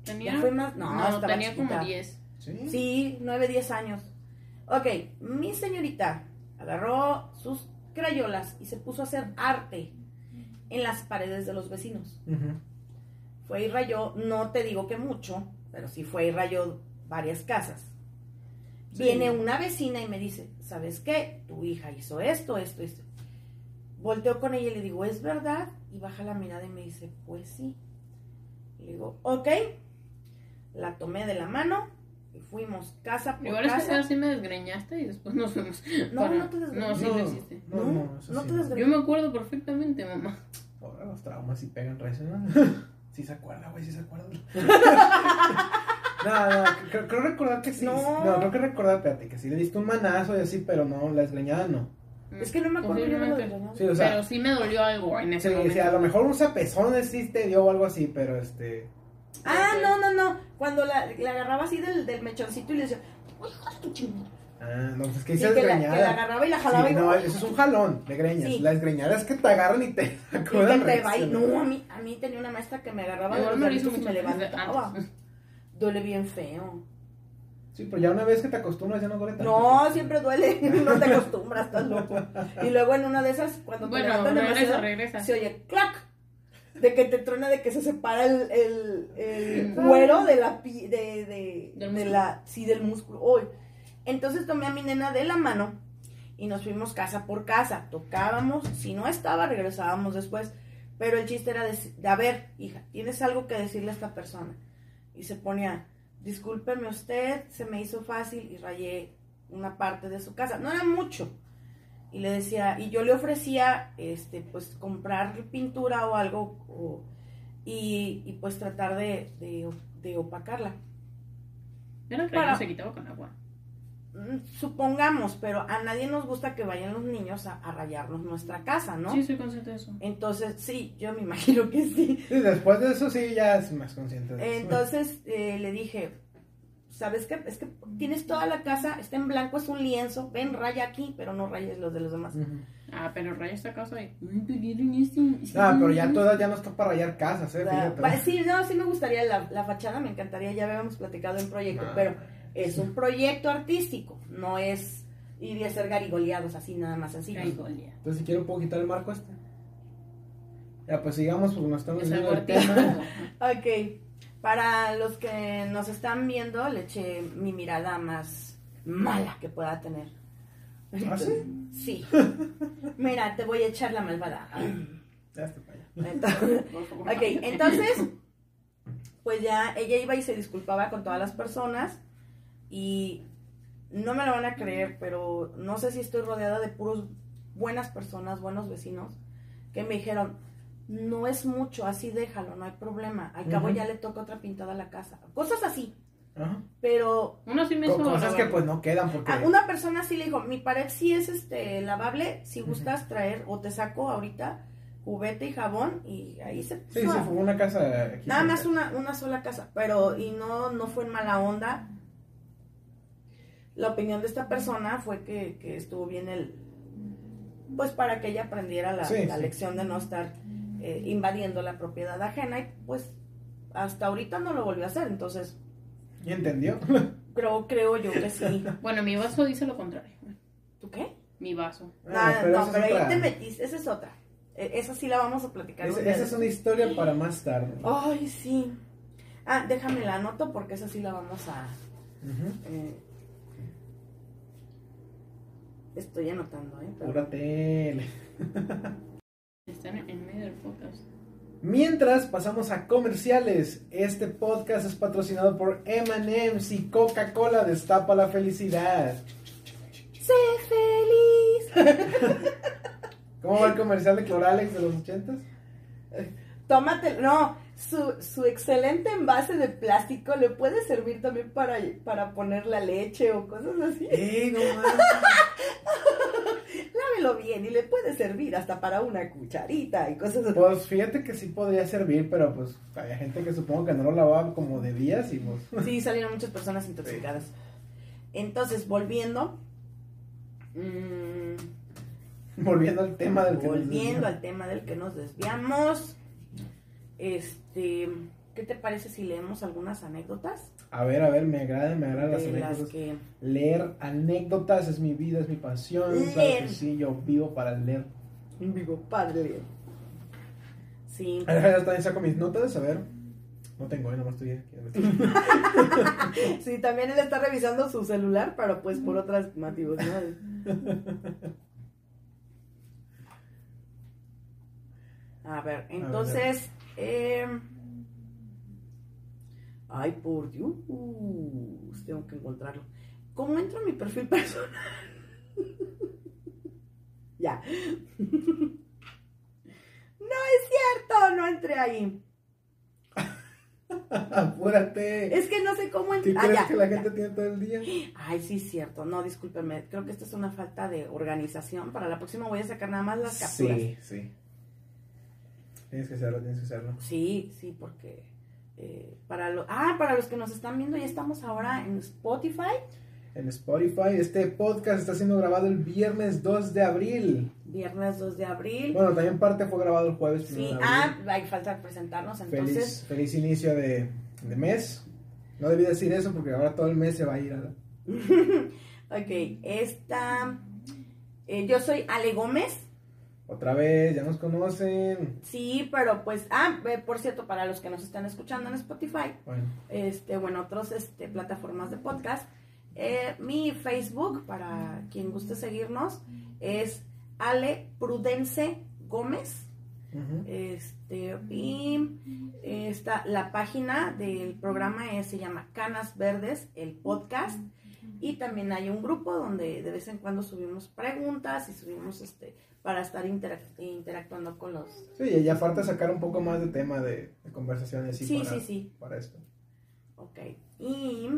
S3: ¿Tenía?
S1: Fue más- no,
S3: No, tenía
S1: chiquita.
S3: como 10.
S2: Sí.
S1: Sí, nueve, diez años. Ok, mi señorita agarró sus crayolas y se puso a hacer arte en las paredes de los vecinos. Fue y rayó, no te digo que mucho, pero sí fue y rayó varias casas.
S2: Sí.
S1: Viene una vecina y me dice, ¿sabes qué? Tu hija hizo esto, esto, esto. Volteo con ella y le digo, ¿es verdad? Y baja la mirada y me dice, pues sí. Y le digo, ok. La tomé de la mano y fuimos casa por
S3: Igual es que
S1: casa.
S3: así me desgreñaste y después nos fuimos.
S1: No,
S3: para-
S1: no te desgreñé.
S3: No, sí
S2: No,
S3: lo hiciste.
S2: No,
S1: No,
S2: no,
S1: no
S2: sí
S1: te
S2: no.
S1: desgre-
S3: Yo me acuerdo perfectamente, mamá.
S2: Ahora los traumas sí pegan recio, ¿no? Sí se acuerda, güey, sí se acuerda. No, no, creo, creo recordar que sí.
S1: No.
S2: No. creo que recordar, espérate, que sí le diste un manazo y así, pero no, la desgreñada no.
S1: Es que no me acuerdo yo
S2: Sí, o sea,
S3: Pero sí me dolió algo en
S2: sí,
S3: ese momento.
S2: sí, a lo mejor un zapezones sí te dio o algo así, pero este.
S1: Ah, no, no, no. Cuando la, la agarraba así del, del mechoncito y le decía, "Uy, hijo de tu chingada".
S2: Ah, no, pues que
S1: Sí,
S2: dice
S1: que, la,
S2: desgreñada.
S1: que la agarraba y la jalaba
S2: Sí,
S1: y
S2: no, eso es un jalón de greñas.
S1: Sí.
S2: La desgreñada es que te agarran y te
S1: Y
S2: acuerdan
S1: que te va y no, a mí, a mí tenía una maestra que me agarraba de los
S3: me
S1: me levantaba. Duele bien feo.
S2: Sí, pero ya una vez que te acostumbras ya no duele tanto.
S1: No, siempre duele, no te acostumbras, estás loco. Y luego en una de esas, cuando te
S3: Bueno,
S1: levantan
S3: regresa,
S1: demasiado,
S3: regresa.
S1: se oye clac, de que te truena, de que se separa el, el, el cuero de la pi- de, de,
S3: Del
S1: de
S3: músculo.
S1: la, sí, del músculo. Hoy. Entonces tomé a mi nena de la mano y nos fuimos casa por casa. Tocábamos, si no estaba, regresábamos después. Pero el chiste era de, de a ver, hija, tienes algo que decirle a esta persona. Y se ponía, discúlpeme usted, se me hizo fácil y rayé una parte de su casa. No era mucho. Y le decía, y yo le ofrecía, este, pues, comprar pintura o algo, o- y, y, pues tratar de, de, de opacarla.
S3: Yo no
S1: Para-
S3: que se quitaba con agua.
S1: Supongamos, pero a nadie nos gusta que vayan los niños a, a rayarnos nuestra casa, ¿no?
S3: Sí, soy consciente de eso.
S1: Entonces, sí, yo me imagino que sí.
S2: Sí, después de eso sí ya es más consciente de eso.
S1: Entonces eh, le dije, ¿sabes qué? Es que tienes toda la casa, está en blanco, es un lienzo, ven, raya aquí, pero no rayes los de los demás.
S3: Ah, pero raya esta casa y. Tuvieron este-
S2: Ah, pero ya todas ya no está para rayar casas, eh, fíjate.
S1: sí, no, sí me gustaría la, la fachada, me encantaría, ya habíamos platicado en proyecto,
S2: Ah.
S1: pero es un proyecto artístico, no es ir y hacer garigoleados así, nada más así.
S2: Entonces si quiero puedo quitar el marco este. Ya, pues sigamos porque nos estamos
S3: Es
S2: viendo el tema.
S1: Ok, para los que nos están viendo, le eché mi mirada más mala que pueda tener.
S2: ¿Ah, sí?
S1: Sí. Mira, te voy a echar la malvada.
S2: Ya está para allá.
S1: Entonces, ok, entonces, pues ya ella iba y se disculpaba con todas las personas y no me lo van a creer, pero no sé si estoy rodeada de puros buenas personas, buenos vecinos, que me dijeron, no es mucho, así déjalo, no hay problema, al cabo ya le toca otra pintada a la casa, cosas así,
S2: Ajá.
S1: pero
S3: Uno sí me
S2: Co-
S3: hizo.
S2: Cosas que pues no quedan porque...
S1: a una persona sí le dijo, mi pared sí es este lavable, si gustas traer o te saco ahorita juguete y jabón y ahí se
S2: Sí,
S1: puso
S2: sí,
S1: a-
S2: fue una casa aquí.
S1: Nada más una, una sola casa, pero y no, no fue en mala onda. La opinión de esta persona fue que, que estuvo bien el, pues para que ella aprendiera la,
S2: Sí,
S1: la
S2: sí.
S1: lección de no estar eh, invadiendo la propiedad ajena y pues hasta ahorita no lo volvió a hacer, entonces
S2: ¿Y entendió?
S1: creo, creo yo que sí.
S3: Bueno, mi vaso dice lo contrario.
S1: ¿Tú qué?
S3: Mi vaso.
S1: Nada,
S2: pero
S1: no, pero ahí
S2: otra-
S1: te metiste, esa es otra. Eh, Esa sí la vamos a platicar.
S2: Esa, es una historia para más tarde.
S1: Ay, sí. Ah, déjame la anoto porque esa sí la vamos a... Eh, estoy anotando, ¿eh? Pero-
S2: Pura tele.
S3: Están en medio del podcast.
S2: Mientras pasamos a comerciales, este podcast es patrocinado por M&M's y Coca-Cola Destapa la Felicidad.
S1: ¡Sé feliz!
S2: ¿Cómo va el comercial de Cloralex de los ochentas?
S1: Tómate, no, su, su excelente envase de plástico le puede servir también para, para poner la leche o cosas así.
S2: ¡Ey, no mames!
S1: Lávelo bien y le puede servir hasta para una cucharita y cosas así.
S2: Pues fíjate que sí podría servir, pero pues había gente que supongo que no lo lavaba como debías y pues...
S1: Sí, salieron muchas personas intoxicadas. Entonces, volviendo.
S2: Volviendo al tema del que nos
S1: volviendo al tema del que nos desviamos. Este, ¿qué te parece si leemos algunas anécdotas?
S2: A ver, a ver, me agrada, me agradan las anécdotas.
S1: que
S2: Leer anécdotas es mi vida, es mi pasión. Claro
S1: Leer.
S2: que sí, yo vivo para leer.
S1: vivo padre. Sí.
S2: A ver, ya también saco mis notas, a ver. No tengo, eh, nomás estoy aquí.
S1: Sí, también él está revisando su celular, pero pues por otros motivos, ¿no? A ver, entonces. Eh, Ay, por Dios. Tengo que encontrarlo. ¿Cómo entro a mi perfil personal? ya. no es cierto, no entré ahí.
S2: Apúrate.
S1: Es que no sé cómo
S2: ¿Qué
S1: ent- Ah,
S2: crees
S1: ya,
S2: que la
S1: ya.
S2: gente tiene todo el día?
S1: Ay, sí, cierto. No, discúlpeme. Creo que esto es una falta de organización. Para la próxima voy a sacar nada más las capturas.
S2: Sí, sí. Tienes que hacerlo, tienes que hacerlo.
S1: Sí, sí, porque eh, para lo, ah, para los que nos están viendo ya estamos ahora en Spotify,
S2: En Spotify, este podcast está siendo grabado el viernes 2 de abril.
S1: viernes 2 de abril.
S2: Bueno, también parte fue grabado el jueves 1
S1: sí, ah, hay falta presentarnos
S2: feliz,
S1: entonces.
S2: feliz inicio de, de mes. No debí decir eso porque ahora todo el mes se va a ir a la...
S1: ok, esta, eh, yo soy Ale Gómez.
S2: Otra vez, ya nos conocen.
S1: Sí, pero pues, ah, eh, por cierto, para los que nos están escuchando en Spotify,
S2: Bueno,
S1: este, bueno, otras este, plataformas de podcast. Eh, mi Facebook, para quien guste seguirnos, es Ale Prudence Gómez. Este, y está la página del programa es- se llama Canas Verdes, el podcast. Y también hay un grupo donde de vez en cuando subimos preguntas y subimos este para estar interac- interactuando con los.
S2: Sí, y ya falta sacar un poco más de tema de, de conversaciones y
S1: Sí,
S2: para,
S1: sí, sí.
S2: para esto.
S1: Ok. Y.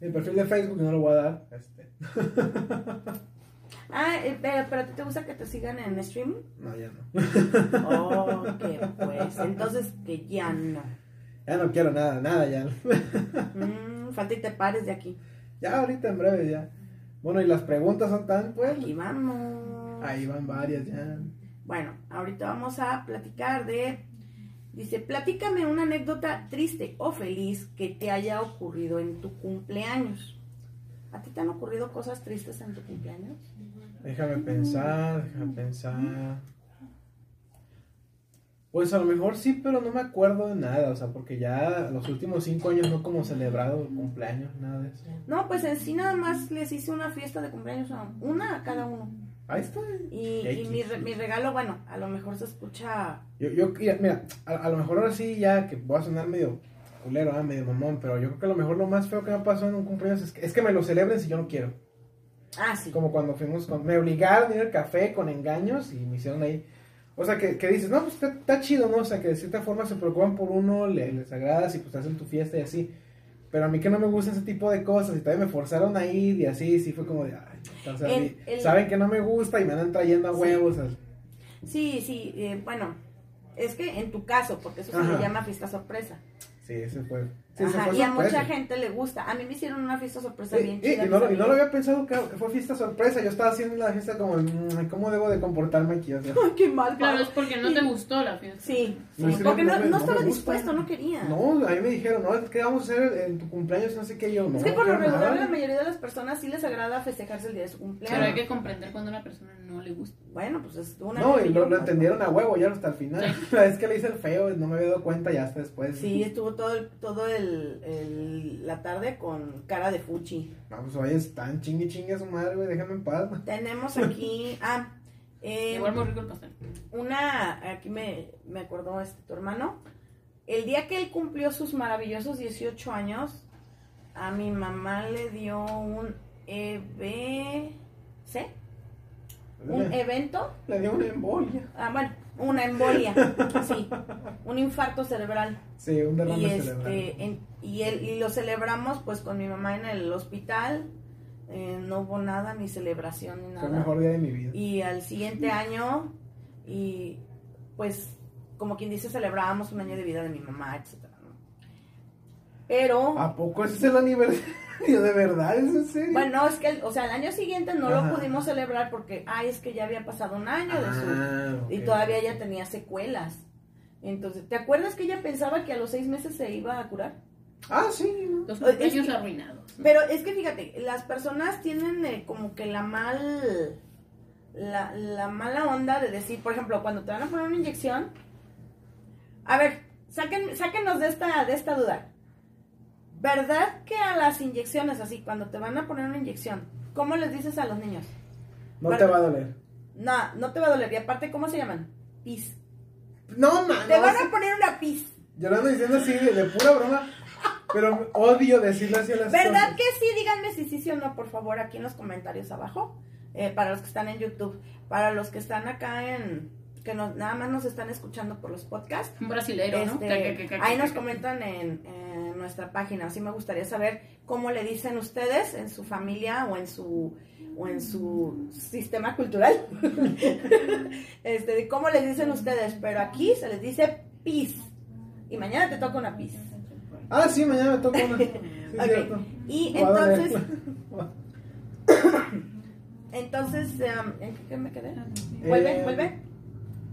S2: Mi perfil de Facebook no lo voy a dar. Este.
S1: Ah, eh, pero, pero ¿a ti te gusta que te sigan en streaming?
S2: No, ya no.
S1: Ok, pues entonces que ya no.
S2: Ya no quiero nada, nada ya.
S1: Mm, falta y te pares de aquí.
S2: Ya ahorita en breve ya. Bueno, y las preguntas son tan, pues.
S1: Aquí vamos.
S2: Ahí van varias ya.
S1: Bueno, ahorita vamos a platicar de. Dice, platícame una anécdota triste o feliz que te haya ocurrido en tu cumpleaños. ¿A ti te han ocurrido cosas tristes en tu cumpleaños?
S2: Déjame pensar, déjame pensar. Pues a lo mejor sí, pero no me acuerdo de nada, o sea, porque ya los últimos cinco años no como celebrado cumpleaños, nada de eso.
S1: No, pues en sí nada más les hice una fiesta de cumpleaños, a- una a cada uno.
S2: Ahí está.
S1: Y, y mi, re- mi regalo, bueno, a lo mejor se escucha
S2: Yo, yo, mira, a, a lo mejor ahora sí ya que voy a sonar medio culero, ah, medio mamón, pero yo creo que a lo mejor lo más feo que me ha pasado en un cumpleaños es que, es que me lo celebren si yo no quiero.
S1: Ah, sí.
S2: Como cuando fuimos con, me obligaron a ir al café con engaños y me hicieron ahí. O sea, que, que dices, no, pues está, está chido, ¿no? O sea, que de cierta forma se preocupan por uno, le- les agradas y pues hacen tu fiesta y así. Pero a mí que no me gusta ese tipo de cosas y todavía me forzaron a ir y así, sí fue como de, ay,
S1: El- el-
S2: saben que no me gusta y me andan trayendo a huevos.
S1: Sí, sí, eh, bueno, es que en tu caso, porque eso se le llama fiesta sorpresa.
S2: Sí, ese fue. Sí,
S1: Ajá, y a
S2: sorpresa.
S1: mucha gente le gusta. A mí me hicieron una fiesta sorpresa
S2: Sí,
S1: bien
S2: y,
S1: chida.
S2: y no, lo-
S1: mis
S2: y no lo
S1: amigos.
S2: había pensado que, que fue fiesta sorpresa. Yo estaba haciendo la fiesta como, mm, ¿cómo debo de comportarme aquí? O sea,
S1: Ay, qué mal.
S3: Claro, es porque no te gustó la fiesta.
S1: Sí, porque
S2: no-
S1: no,
S2: me-
S1: estaba dispuesto, no quería.
S2: no, a mí me dijeron, no, ¿qué vamos a hacer en tu cumpleaños? No sé qué yo, no.
S1: es que por lo regular
S2: nada.
S1: la mayoría de las personas sí les agrada festejarse el día de su
S3: Pero
S1: cumpleaños.
S3: hay que comprender cuando a una persona no le gusta.
S1: Bueno, pues es una
S2: No, y lo, lo entendieron a huevo ya hasta el final. La vez que le hice el feo, no me había dado cuenta ya hasta después.
S1: Sí, estuvo todo, el- todo el, el- la tarde con cara de fuchi.
S2: Vamos, oye, están chingue chingue a su madre, güey, déjame en paz.
S1: Tenemos aquí, ah, eh,
S3: Igual muy rico el pastel.
S1: una, aquí me, me acordó este, tu hermano, el día que él cumplió sus maravillosos 18 años, a mi mamá le dio un EBC, un evento,
S2: le dio una embolia.
S1: ah, bueno, una embolia, sí, un infarto cerebral.
S2: Sí, un derrame
S1: Y,
S2: cerebral.
S1: este, en- y, él, y lo celebramos pues con mi mamá en el hospital, eh, no hubo nada, ni celebración, ni
S2: Fue
S1: nada.
S2: el mejor día de mi vida.
S1: Y al siguiente año, y pues, como quien dice, celebrábamos un año de vida de mi mamá, etcétera, ¿no? Pero,
S2: ¿A poco ese es el aniversario? ¿De verdad? ¿Es en serio?
S1: bueno, es que, el- o sea, el año siguiente no
S2: Ajá.
S1: lo pudimos celebrar porque, ay, es que ya había pasado un año de su...
S2: Ah,
S1: Y todavía ella tenía secuelas. Entonces, ¿te acuerdas que ella pensaba que a los seis meses se iba a curar?
S2: Ah, sí. ¿no?
S3: Los
S1: Es
S3: cumpleaños
S1: que-
S3: arruinados.
S1: Pero es que fíjate, las personas tienen eh, como que la mal. La, la mala onda de decir, por ejemplo, cuando te van a poner una inyección. A ver, saquen, sáquenos de esta, de esta duda. ¿Verdad que a las inyecciones, así, cuando te van a poner una inyección, ¿cómo les dices a los niños?
S2: No te va a doler.
S1: No, no te va a doler. Y aparte, ¿cómo se llaman? Pis.
S2: No, man.
S1: Te
S2: no,
S1: van
S2: sí.
S1: a poner una pis.
S2: Yo lo ando diciendo así de, de pura broma, pero odio decirlo así a las
S1: ¿Verdad
S2: cosas.
S1: que sí? Díganme si sí, sí o no, por favor, aquí en los comentarios abajo. Eh, para los que están en YouTube. Para los que están acá en, que nos, nada más nos están escuchando por los podcasts,
S3: Un brasilero, ¿no?
S1: este,
S3: que-
S1: ahí nos comentan en, en nuestra página. Así me gustaría saber cómo le dicen ustedes en su familia o en su o en su sistema cultural. este, cómo les dicen ustedes, pero aquí se les dice pis. Y mañana te toca una pis.
S2: Ah, sí, mañana me toca una. Sí,
S1: Ok,
S2: cierto.
S1: Y entonces, entonces, um, ¿en qué- qué me quedé? ¿Vuelve?
S2: Eh,
S1: ¿Vuelve?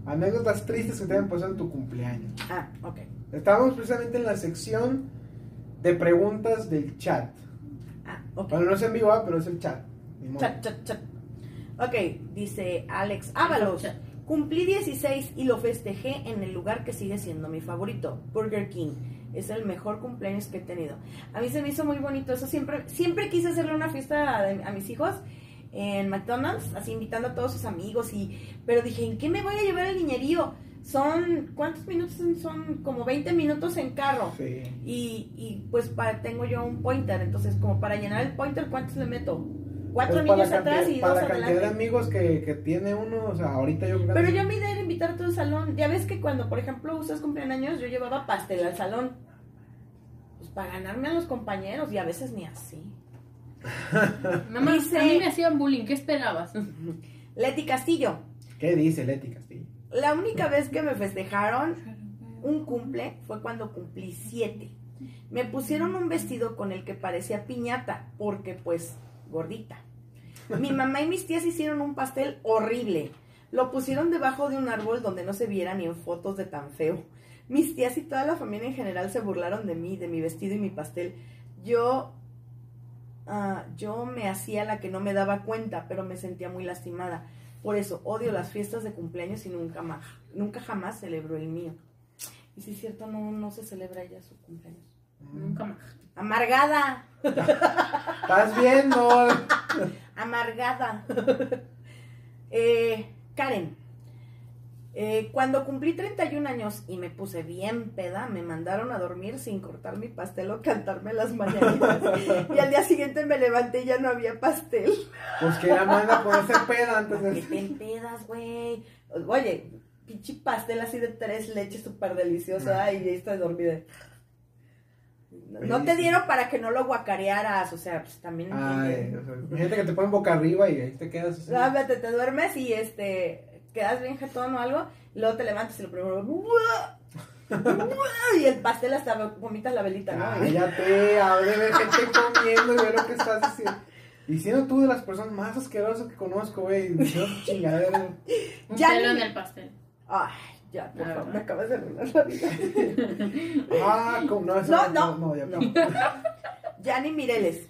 S2: Anécdotas tristes que te hayan pasado en tu cumpleaños.
S1: Ah, ok.
S2: Estábamos precisamente en la sección de preguntas del chat.
S1: Ah, ok.
S2: Bueno, no es en vivo, ah, pero es el chat.
S1: Chat, chat, chat. Ok, dice Alex Ábalos.
S3: Chat.
S1: Cumplí 16 y lo festejé en el lugar que sigue siendo mi favorito, Burger King. Es el mejor cumpleaños que he tenido. A mí se me hizo muy bonito eso. Siempre, siempre quise hacerle una fiesta a, a mis hijos en McDonald's, así invitando a todos sus amigos. y Pero dije, ¿en qué me voy a llevar el niñerío? Son, ¿cuántos minutos? son? Son como 20 minutos en carro.
S2: Sí.
S1: Y, y pues para, tengo yo un pointer, entonces como para llenar el pointer, ¿cuántos le meto? Cuatro
S2: Pues para
S1: niños atrás
S2: cantidad-
S1: y
S2: para
S1: dos
S2: la cantidad de
S1: adelante.
S2: amigos que, que tiene uno, o sea, ahorita yo creo que-
S1: Pero yo mi idea era invitar a todo el salón. Ya ves que cuando, por ejemplo, ustedes cumplen años, yo llevaba pastel al salón. Pues para ganarme a los compañeros y a veces ni así.
S3: Mamá,
S1: Dice-
S3: a mí me hacían bullying, ¿qué esperabas?
S1: Leti Castillo,
S2: ¿Qué dice Leti Castillo?
S1: La única vez que me festejaron un cumple fue cuando cumplí siete. Me pusieron un vestido con el que parecía piñata, porque pues gordita. Mi mamá y mis tías hicieron un pastel horrible. Lo pusieron debajo de un árbol donde no se viera ni en fotos de tan feo. Mis tías y toda la familia en general se burlaron de mí, de mi vestido y mi pastel. Yo, ah, yo me hacía la que no me daba cuenta, pero me sentía muy lastimada. Por eso odio las fiestas de cumpleaños y nunca más, nunca jamás celebro el mío. Y si es cierto, no, no se celebra ya su cumpleaños.
S3: Nunca más.
S1: Amargada,
S2: ¿Estás viendo?
S1: amargada. Eh, Karen, eh, cuando cumplí 31 años y me puse bien peda, me mandaron a dormir sin cortar mi pastel o cantarme las mañanitas. y al día siguiente me levanté y ya no había pastel.
S2: Pues que la manda por hacer peda antes
S1: ¿Qué
S2: de...
S1: te empedas, güey? Oye, pinche pastel así de tres leches súper delicioso. Ay, y ahí estás dormida. No, no te dieron para que no lo guacarearas, o sea, pues también
S2: Ay,
S1: entiende.
S2: o sea, imagínate que te ponen boca arriba y ahí te quedas así.
S1: Ah, te duermes y este quedas bien jetón o algo, luego te levantas y lo primero y el pastel hasta vomitas la velita, ¿no?
S2: Cállate, a ver, ver gente comiendo y ver lo que estás haciendo. Y siendo tú de las personas más asquerosas que conozco, güey, chingadera.
S3: Un
S1: Ya
S3: pelo
S1: ni-
S3: en el pastel.
S1: Ay, ya, por favor, me acabas de arruinar la vida.
S2: Ah, ¿cómo? No, eso
S1: No, no,
S2: no, ya.
S1: no. Yanni Mireles.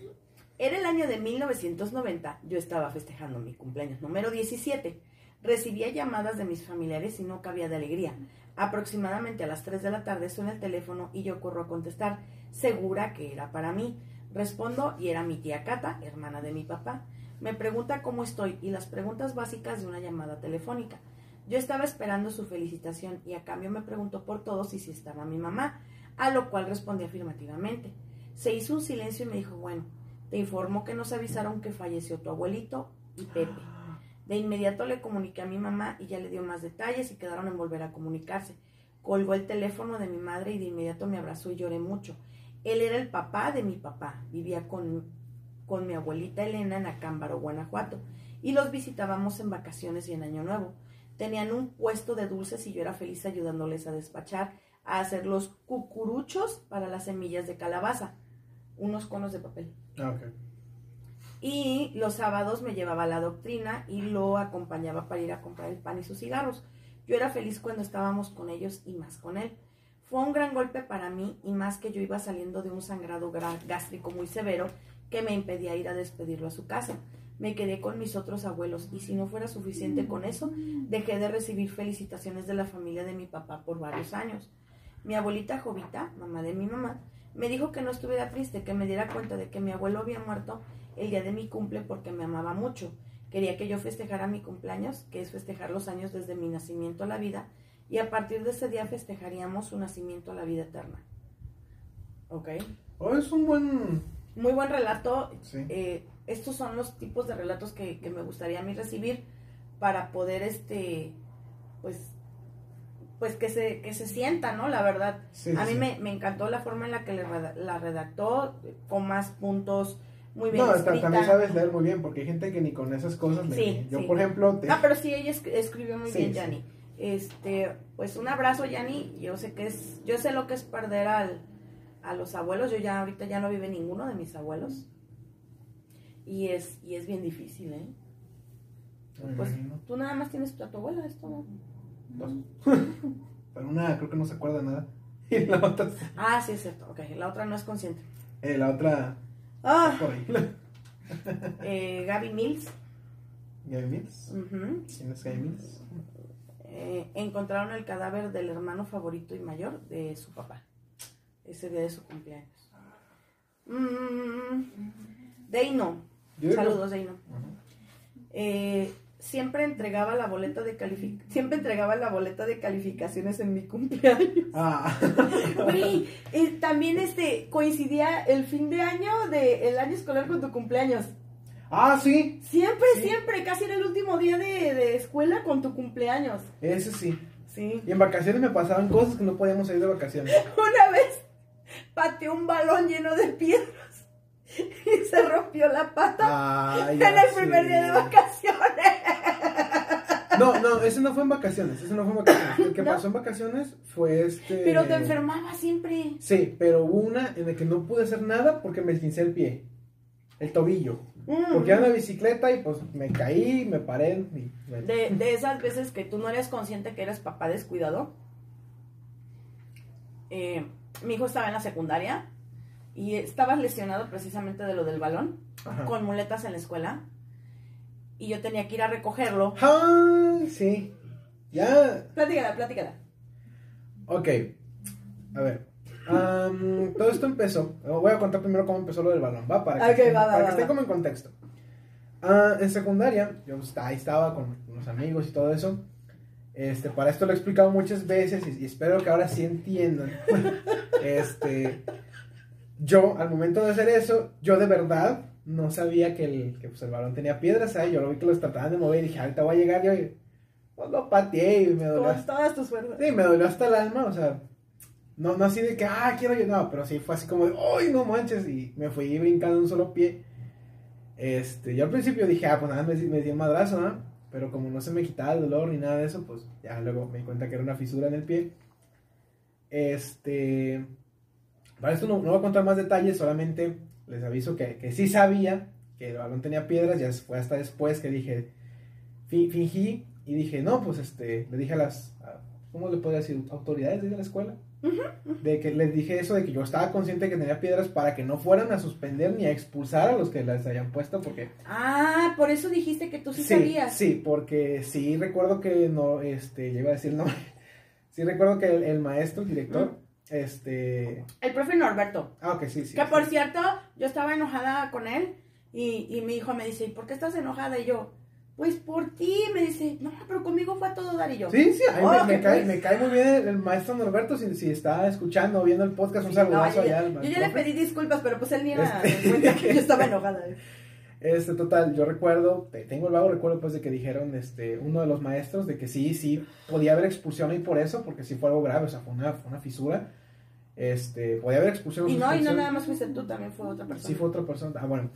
S1: Era el año de 1990. Yo estaba festejando mi cumpleaños número 17. Recibía llamadas de mis familiares y no cabía de alegría. Aproximadamente a las 3 de la tarde suena el teléfono y yo corro a contestar, segura que era para mí. Respondo y era mi tía Cata, hermana de mi papá. Me pregunta cómo estoy y las preguntas básicas de una llamada telefónica. Yo estaba esperando su felicitación y a cambio me preguntó por todos y si estaba mi mamá, a lo cual respondí afirmativamente. Se hizo un silencio y me dijo, bueno, te informo que nos avisaron que falleció tu abuelito y Pepe. De inmediato le comuniqué a mi mamá y ya le dio más detalles y quedaron en volver a comunicarse. Colgó el teléfono de mi madre y de inmediato me abrazó y lloré mucho. Él era el papá de mi papá, vivía con, con mi abuelita Elena en Acámbaro, Guanajuato, y los visitábamos en vacaciones y en Año Nuevo. Tenían un puesto de dulces y yo era feliz ayudándoles a despachar, a hacer los cucuruchos para las semillas de calabaza, unos conos de papel.
S2: Ah, ok.
S1: Y los sábados me llevaba la doctrina y lo acompañaba para ir a comprar el pan y sus cigarros. Yo era feliz cuando estábamos con ellos y más con él. Fue un gran golpe para mí y más que yo iba saliendo de un sangrado gra- gástrico muy severo que me impedía ir a despedirlo a su casa. Me quedé con mis otros abuelos y si no fuera suficiente con eso, dejé de recibir felicitaciones de la familia de mi papá por varios años. Mi abuelita Jovita, mamá de mi mamá, me dijo que no estuviera triste, que me diera cuenta de que mi abuelo había muerto el día de mi cumple porque me amaba mucho. Quería que yo festejara mi cumpleaños, que es festejar los años desde mi nacimiento a la vida, y a partir de ese día festejaríamos su nacimiento a la vida eterna. ¿Ok?
S2: Oh, es un buen.
S1: Muy buen relato.
S2: Sí.
S1: Eh, estos son los tipos de relatos que, que me gustaría a mí recibir para poder, este, pues, pues que se, que se sienta, ¿no? La verdad.
S2: Sí,
S1: a mí
S2: sí.
S1: me, me encantó la forma en la que le la redactó, con más puntos, muy bien
S2: No,
S1: escrita.
S2: también sabes leer muy bien, porque hay gente que ni con esas cosas lee.
S1: Sí,
S2: Yo,
S1: sí.
S2: por ejemplo, te-
S1: No, pero sí, ella esc- escribió muy
S2: Sí,
S1: bien,
S2: sí.
S1: Yanni. Este, pues un abrazo, Yanni. Yo sé que es, yo sé lo que es perder al, a los abuelos. Yo ya ahorita ya no vive ninguno de mis abuelos. Y es, y es bien difícil, ¿eh?
S2: me
S1: Pues
S2: imagino,
S1: tú nada más tienes a tu abuela, esto no.
S2: dos. pero una creo que no se acuerda nada. Y la otra,
S1: Ah, sí, es cierto. Ok, la otra no es consciente.
S2: eh, la otra,
S1: Ah, eh, Gaby Mills.
S2: Gaby Mills. ¿Quién es Gaby Mills?
S1: eh, encontraron el cadáver del hermano favorito y mayor de su papá. Ese día de su cumpleaños. Mm, Deino. Saludos, Deino. Eh, siempre entregaba la boleta de calific siempre entregaba la boleta de calificaciones en mi cumpleaños.
S2: Ah,
S1: Güey, eh, también este coincidía el fin de año de el año escolar con tu cumpleaños.
S2: ah, sí,
S1: Siempre,
S2: Sí.
S1: siempre, casi era el último día de, de escuela con tu cumpleaños.
S2: ese sí.
S1: Sí.
S2: Y en vacaciones me pasaban cosas que no podíamos ir de vacaciones.
S1: Una vez pateó un balón lleno de piedras y se rompió la pata
S2: Ay,
S1: en el primer día de vacaciones.
S2: No, no, ese no fue en vacaciones, ese no fue en vacaciones. El que
S1: ¿No?
S2: pasó en vacaciones fue este...
S1: Pero te enfermaba siempre.
S2: Sí, pero hubo una en la que no pude hacer nada porque me esguincé el pie, el tobillo.
S1: Mm.
S2: Porque era una bicicleta y pues me caí, me paré y... bueno.
S1: De, de esas veces que tú no eres consciente que eres papá descuidado. Eh, mi hijo estaba en la secundaria y estabas lesionado precisamente de lo del balón,
S2: Ajá.
S1: con muletas en la escuela. Y yo tenía que ir a recogerlo.
S2: Ay, sí. Ya,
S1: Platícala, platícala.
S2: ok. A ver. am, todo esto empezó. Voy a contar primero cómo empezó lo del balón, ¿va? Para que,
S1: va, va,
S2: esté como en contexto. Ah, en secundaria, yo pues, ahí estaba con unos amigos y todo eso. Este, para esto lo he explicado muchas veces y, y espero que ahora sí entiendan. este, yo, al momento de hacer eso, yo de verdad no sabía que el, que, pues, el balón tenía piedras ahí. Yo lo vi que los trataban de mover y dije, ahorita voy a llegar yo y pues, lo pateé y me dolió.
S1: Con todas tus fuerzas.
S2: Sí, me dolió hasta el alma, o sea, no, no así de que, ah, quiero yo, no, pero sí fue así como de, ¡ay, no manches! Y me fui brincando un solo pie. Este, yo al principio dije, ah, pues nada, me, me di un madrazo, ¿no? Pero como no se me quitaba el dolor ni nada de eso, pues ya luego me di cuenta que era una fisura en el pie. Este, para esto no, no voy a contar más detalles, solamente les aviso que, que sí sabía que el balón tenía piedras, ya fue hasta después que dije, fi- fingí y dije, no, pues este, le dije a las, a- ¿cómo le podría decir? Autoridades de la escuela. De que les dije eso, de que yo estaba consciente que tenía piedras para que no fueran a suspender ni a expulsar a los que las hayan puesto, porque
S1: Ah, por eso dijiste que tú sí,
S2: sí,
S1: sabías.
S2: sí, porque sí recuerdo que no, este, yo iba a decir no, sí recuerdo que el, el maestro, el director, este,
S1: El profe Norberto.
S2: ah, ok, sí, sí.
S1: Que por cierto, yo estaba enojada con él y, y mi hijo me dice, ¿y por qué estás enojada? Y yo, pues por ti. Me dice, no, pero conmigo fue a todo dar y yo.
S2: Sí, sí,
S1: Oh,
S2: me, me cae,
S1: pues.
S2: me cae muy bien el, el maestro Norberto, si, si está escuchando viendo el podcast, un
S1: Sí, no,
S2: saludazo
S1: yo,
S2: allá al
S1: yo ya le pedí disculpas, pero pues él ni era
S2: Este-
S1: en cuenta que yo estaba enojada.
S2: Este, total, yo recuerdo, te- tengo el vago recuerdo pues de que dijeron, este, uno de los maestros de que sí, sí, podía haber expulsión y por eso, porque sí fue algo grave, o sea, fue una, fue una fisura, este, podía haber expulsión.
S1: Y no, y no nada más fuiste tú, también fue otra persona.
S2: Sí fue otra persona, ah, bueno,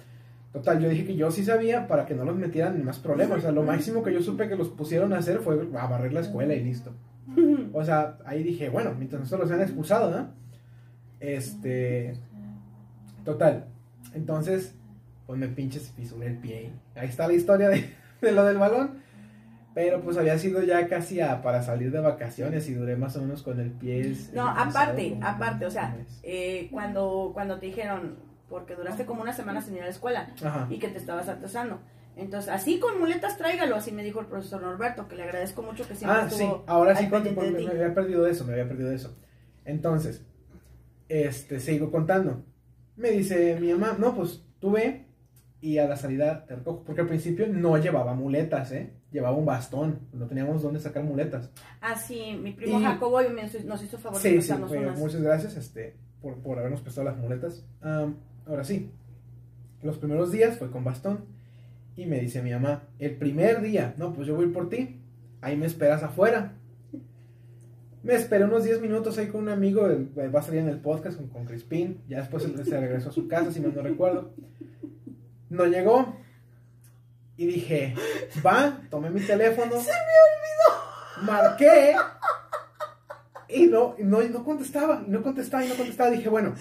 S2: total, yo dije que yo sí sabía para que no los metieran en más problemas, o sea, lo máximo que yo supe que los pusieron a hacer fue a barrer la escuela y listo. O sea, ahí dije, bueno, mientras nosotros los han expulsado, ¿no? Este. Total. Entonces, pues me pinches fisuré el pie. Ahí está la historia de, de lo del balón. Pero pues había sido ya casi a- para salir de vacaciones y duré más o menos con el pie.
S1: No, aparte, aparte, o sea, eh, cuando, cuando te dijeron, porque duraste como una semana sin ir a la escuela
S2: Ajá.
S1: y que te estabas atrasando. Entonces, así con muletas tráigalo, así me dijo el profesor Norberto, que le agradezco mucho que siempre
S2: Ah, sí, ahora sí, cuando- me, me había perdido eso, me había perdido eso. Entonces, este, sigo contando. Me dice mi mamá, no, pues tú ve y a la salida te recojo. Porque al principio no llevaba muletas, ¿eh? Llevaba un bastón, no teníamos dónde sacar muletas.
S1: Ah, sí, mi primo
S2: Y-
S1: Jacobo nos hizo favor de
S2: Sí, sí,
S1: prestarnos
S2: fue-
S1: unas.
S2: muchas gracias este, por, por habernos prestado las muletas. Am, ahora sí, los primeros días fue con bastón. Y me dice mi mamá, el primer día, no, pues yo voy por ti, ahí me esperas afuera. Me esperé unos 10 minutos ahí con un amigo, va a salir en el podcast con, con Crispín. Ya después se regresó a su casa, si mal no recuerdo. No llegó. Y dije, va, tomé mi teléfono. Se me olvidó. Marqué. Y no, no, no contestaba, no contestaba, y no contestaba. Dije, bueno,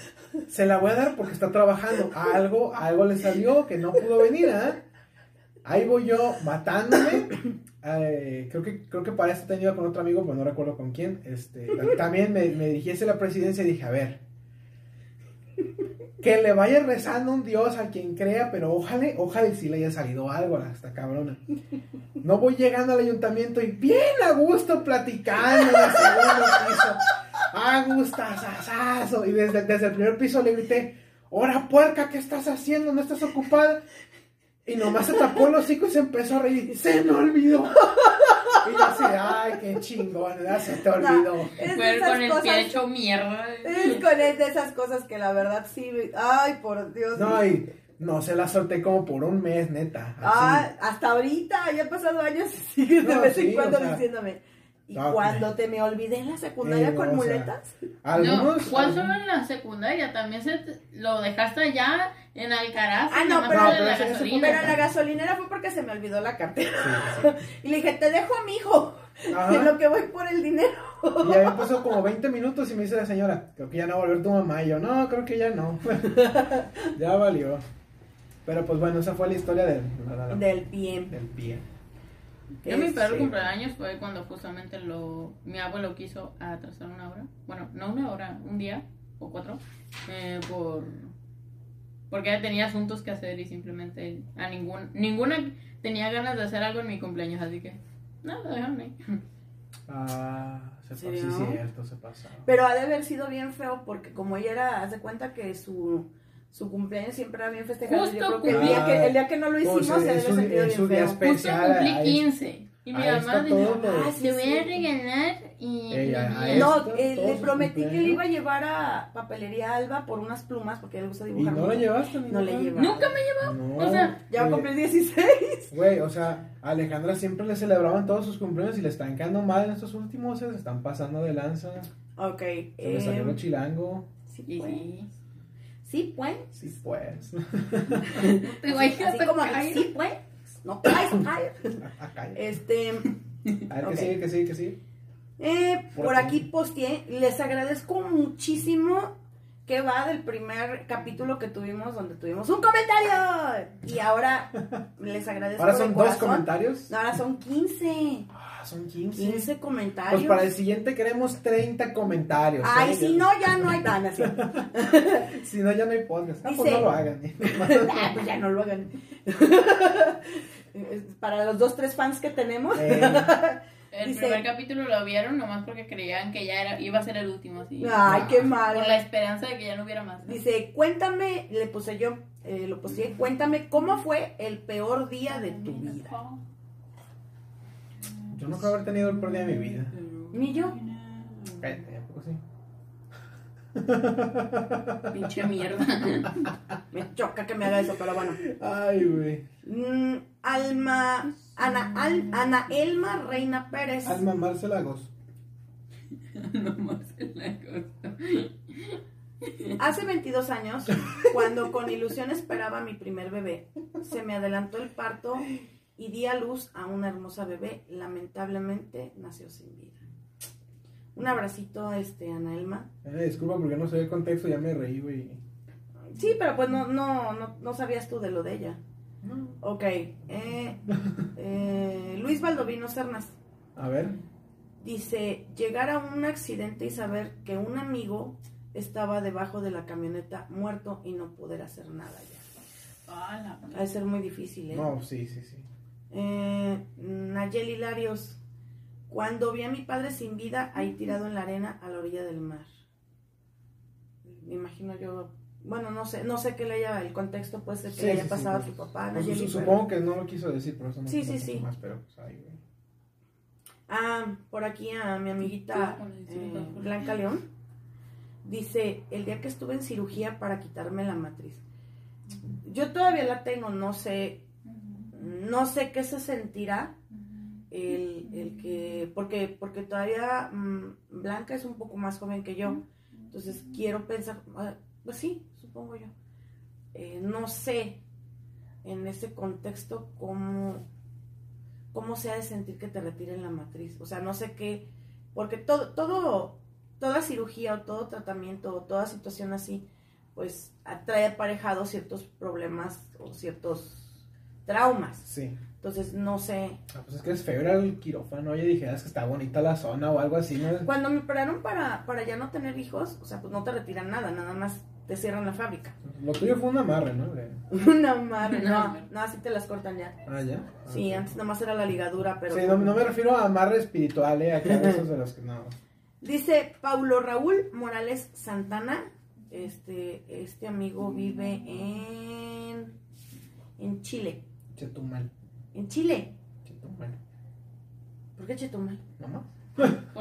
S2: se la voy a dar porque está trabajando. Algo, algo le salió que no pudo venir, ¿ah? Ahí voy yo matándome. Eh, creo que creo que para esto tenía con otro amigo, pero no recuerdo con quién. Este, también me, me dirigí hacia la presidencia y dije, a ver, que le vaya rezando un Dios a quien crea, pero ojalá, ojalá si le haya salido algo a esta cabrona. No voy llegando al ayuntamiento y bien a gusto platicando en el segundo piso. A. Y desde, desde el primer piso le grité, ¡Hora puerca, ¿qué estás haciendo? ¿No estás ocupada? Y nomás se tapó el hocico y se empezó a reír. ¡Se me olvidó! Y yo así, ¡ay, qué chingón! Ya se te olvidó.
S1: Es de
S3: Fue
S1: esas
S3: con el
S1: cosas-
S3: pie hecho mierda.
S1: Es con es de esas cosas que la verdad sí. Ay, por Dios.
S2: No, y no se la solté como por un mes, neta. así.
S1: Ah, hasta ahorita, ya han pasado años y sigues de
S2: No,
S1: vez
S2: sí,
S1: en cuando
S2: o sea,
S1: diciéndome. ¿Y
S2: no,
S1: cuando te me olvidé en la secundaria
S2: Eh,
S1: con muletas?
S2: Algunos.
S3: no, ¿cuál solo en la secundaria? También se te- lo dejaste allá en Alcaraz.
S1: Ah, no, pero-
S2: no, pero
S3: la gasolina.
S1: Pero en la gasolinera fue porque se me olvidó la cartera.
S2: Sí, sí,
S1: Y le dije, te dejo a mi hijo. En lo que voy por el dinero.
S2: Y ahí pasó como 20 minutos y me dice la señora, creo que ya no va a volver tu mamá. Y yo, no, creo que ya no. ya valió. Pero pues bueno, esa fue la historia del,
S1: Del pie.
S2: del pie.
S3: Yo mi peor
S2: Sí.
S3: cumpleaños fue cuando justamente lo mi abuelo quiso atrasar una hora. Bueno, no una hora, un día o cuatro. eh, por porque tenía asuntos que hacer y simplemente a ningún ninguna tenía ganas de hacer algo en mi cumpleaños, así que nada, déjame. ahí.
S2: Ah, se pasó, sí, cierto, se pasó.
S1: Pero ha de haber sido bien feo porque como ella era, haz de cuenta que su, su cumpleaños siempre era bien festejado.
S3: Justo
S1: Yo creo que el día que, el día que no lo
S2: Pues,
S1: hicimos se debe
S2: es
S1: bien feo.
S2: espe-
S3: Justo
S2: Especial,
S3: cumplí
S2: ahí-
S3: 15 y mi mamá dijo.
S1: Ah, sí,
S3: te voy a regalar y
S2: ahí
S1: No, eh, le prometí que le iba a llevar a papelería Alba por unas plumas porque le gusta
S2: ¿Y
S1: dibujar.
S2: no la llevaste? ni
S1: No le
S2: nada?
S1: lleva.
S3: Nunca me
S2: No,
S3: O sea,
S1: Ya va a cumplir 16.
S2: Güey, o sea, a Alejandra siempre le celebraban todos sus cumpleaños y le están quedando mal en estos últimos, se están pasando de lanza.
S1: Ok.
S2: Se le salió
S1: eh,
S2: lo chilango.
S1: sí, pues.
S3: Sí.
S1: Sí, pues.
S2: Sí, pues.
S3: Te voy
S1: Así,
S3: a
S1: así como que
S3: caer.
S1: sí, pues. No traes. Este.
S2: A ver,
S1: ok.
S2: que sigue, que sigue, que sigue.
S1: Eh,
S2: Por
S1: por
S2: aquí.
S1: aquí posteé, les agradezco muchísimo que va del primer capítulo que tuvimos donde tuvimos un comentario. Y ahora les agradezco.
S2: Ahora
S1: de
S2: son dos comentarios.
S1: No, ahora son 15.
S2: Ah, son 15.
S1: 15 comentarios.
S2: Pues para el siguiente queremos 30 comentarios.
S1: Ay,
S2: ¿eh?
S1: si no, ya no hay ganas.
S2: Si no, ya no hay podcast. Ah, pues no lo hagan.
S1: Ah, pues ya no lo hagan. para los dos, tres fans que tenemos.
S2: Eh,
S3: El
S1: Dice-
S3: primer capítulo lo vieron nomás porque creían que ya era, iba a ser el último, así.
S1: Ay, qué mal.
S3: Por la esperanza de que ya no hubiera más. ¿no?
S1: Dice, cuéntame, le puse yo, eh, lo puse, cuéntame cómo fue el peor día de tu vida.
S2: yo no creo haber tenido el peor día de mi vida.
S1: Ni yo.
S2: Cállate, ¿a poco sí?
S3: Pinche mierda.
S1: Me choca que me haga eso, pero bueno.
S2: Ay, güey.
S1: Mm, Alma, Ana, Al- Ana Elma Reina Pérez.
S2: Alma Marcelagos.
S3: la cosa.
S1: Hace 22 años, cuando con ilusión esperaba a mi primer bebé, se me adelantó el parto y di a luz a una hermosa bebé. Lamentablemente nació sin vida. Un abracito, este, Ana Elma.
S2: Eh, disculpa porque no sabía el contexto, ya me reí, güey.
S1: Sí, pero pues no, no, no, no sabías tú de lo de ella.
S2: No.
S1: Ok. eh, eh, Luis Baldovino Cernas
S2: A ver.
S1: dice, llegar a un accidente y saber que un amigo estaba debajo de la camioneta muerto y no poder hacer nada ya.
S3: Ah, la-
S1: Ha de ser muy difícil, ¿eh?
S2: No, sí, sí, sí.
S1: Eh, Nayeli Larios, cuando vi a mi padre sin vida ahí tirado en la arena a la orilla del mar. Me imagino yo, bueno, no sé, no sé qué le haya el contexto, puede ser que
S2: Sí,
S1: le haya
S2: sí, sí,
S1: pasado
S2: pues,
S1: a tu papá,
S2: Pues,
S1: Nayeli.
S2: su-
S1: pero-
S2: supongo que no lo quiso decir, por eso no
S1: Sí, sí, sí.
S2: más, pero pues ahí, güey.
S1: Ah, por aquí a mi amiguita eh, Blanca León. Dice, el día que estuve en cirugía para quitarme la matriz. Yo todavía la tengo, no sé, no sé qué se sentirá, el, el que, porque, porque todavía mm, Blanca es un poco más joven que yo, entonces quiero pensar, ah, pues sí, yo. Eh, no sé en ese contexto cómo, cómo se ha de sentir que te retiren la matriz. O sea, no sé qué, porque todo, todo, toda cirugía o todo tratamiento o toda situación así, pues trae aparejado ciertos problemas o ciertos traumas.
S2: Sí.
S1: Entonces, no sé.
S2: Ah, pues es que es feo ir al quirófano. Oye, dijeras que está bonita la zona o algo así, ¿no?
S1: Cuando me operaron para, para ya no tener hijos, o sea, pues no te retiran nada, nada más te cierran la fábrica.
S2: Lo tuyo fue un amarre, ¿no?
S1: Un amarre, no, no, así te las cortan ya.
S2: Ah, ya. Ah,
S1: Sí,
S2: ok.
S1: antes nada más era la ligadura, pero...
S2: Sí, no, no me refiero a amarre espiritual, ¿eh? De esos de los que no.
S1: Dice Paulo Raúl Morales Santana, este, este amigo vive en, en Chile.
S2: Chetumal.
S1: En Chile.
S2: Chetumal.
S1: ¿Por qué Chetumal?
S2: ¿No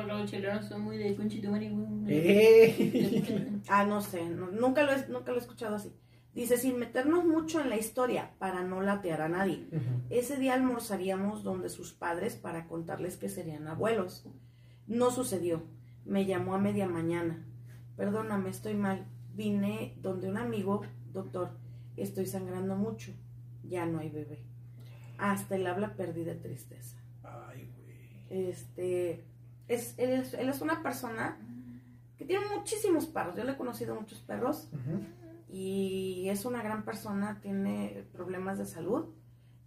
S3: los chilenos son muy de conchitumari.
S2: ¡Eh!
S1: Ah, no sé, no- nunca, lo he, nunca lo he escuchado así. Dice, sin meternos mucho en la historia, para no latear a nadie. Ese día almorzaríamos donde sus padres para contarles que serían abuelos. No sucedió. Me llamó a media mañana. Perdóname, estoy mal. Vine donde un amigo, doctor, estoy sangrando mucho. Ya no hay bebé. Hasta el habla perdí de tristeza.
S2: Ay, güey.
S1: Este, es, él, es, él es una persona que tiene muchísimos perros. Yo le he conocido muchos perros y es una gran persona, tiene problemas de salud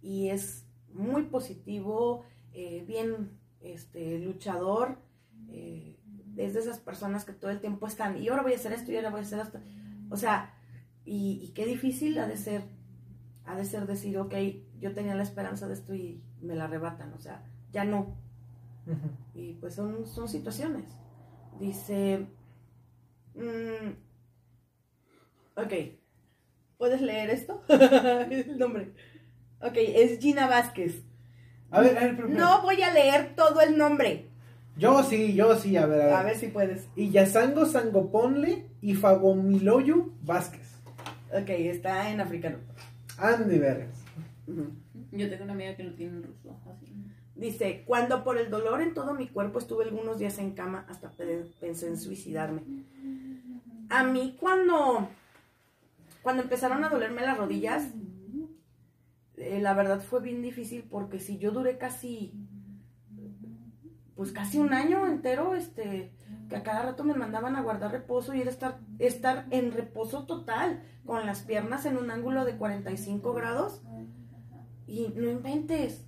S1: y es muy positivo, eh, bien este, luchador, eh, es de esas personas que todo el tiempo están, y ahora voy a hacer esto, y ahora voy a hacer esto. O sea, y, y qué difícil ha de ser, ha de ser decir, ok, yo tenía la esperanza de esto y me la arrebatan, o sea, ya no. Y pues son, son situaciones. Dice, mm, ok, ¿puedes leer esto? el nombre. Ok, es Gina Vázquez.
S2: A ver, a ver, pero-
S1: No voy a leer todo el nombre.
S2: Yo sí, yo sí, a ver, a ver.
S1: A ver si puedes.
S2: Y Yasango Sangoponle y Fagomiloyo Vázquez.
S1: Ok, está en africano.
S2: Andy Vergas.
S3: Yo tengo una amiga que lo tiene en ruso. Así.
S1: Dice, cuando por el dolor en todo mi cuerpo estuve algunos días en cama, hasta pe- pensé en suicidarme. A mí cuando, cuando empezaron a dolerme las rodillas, eh, la verdad fue bien difícil porque si yo duré casi, pues casi un año entero, este, que a cada rato me mandaban a guardar reposo y era estar, estar en reposo total, con las piernas en un ángulo de 45 grados. Y no inventes,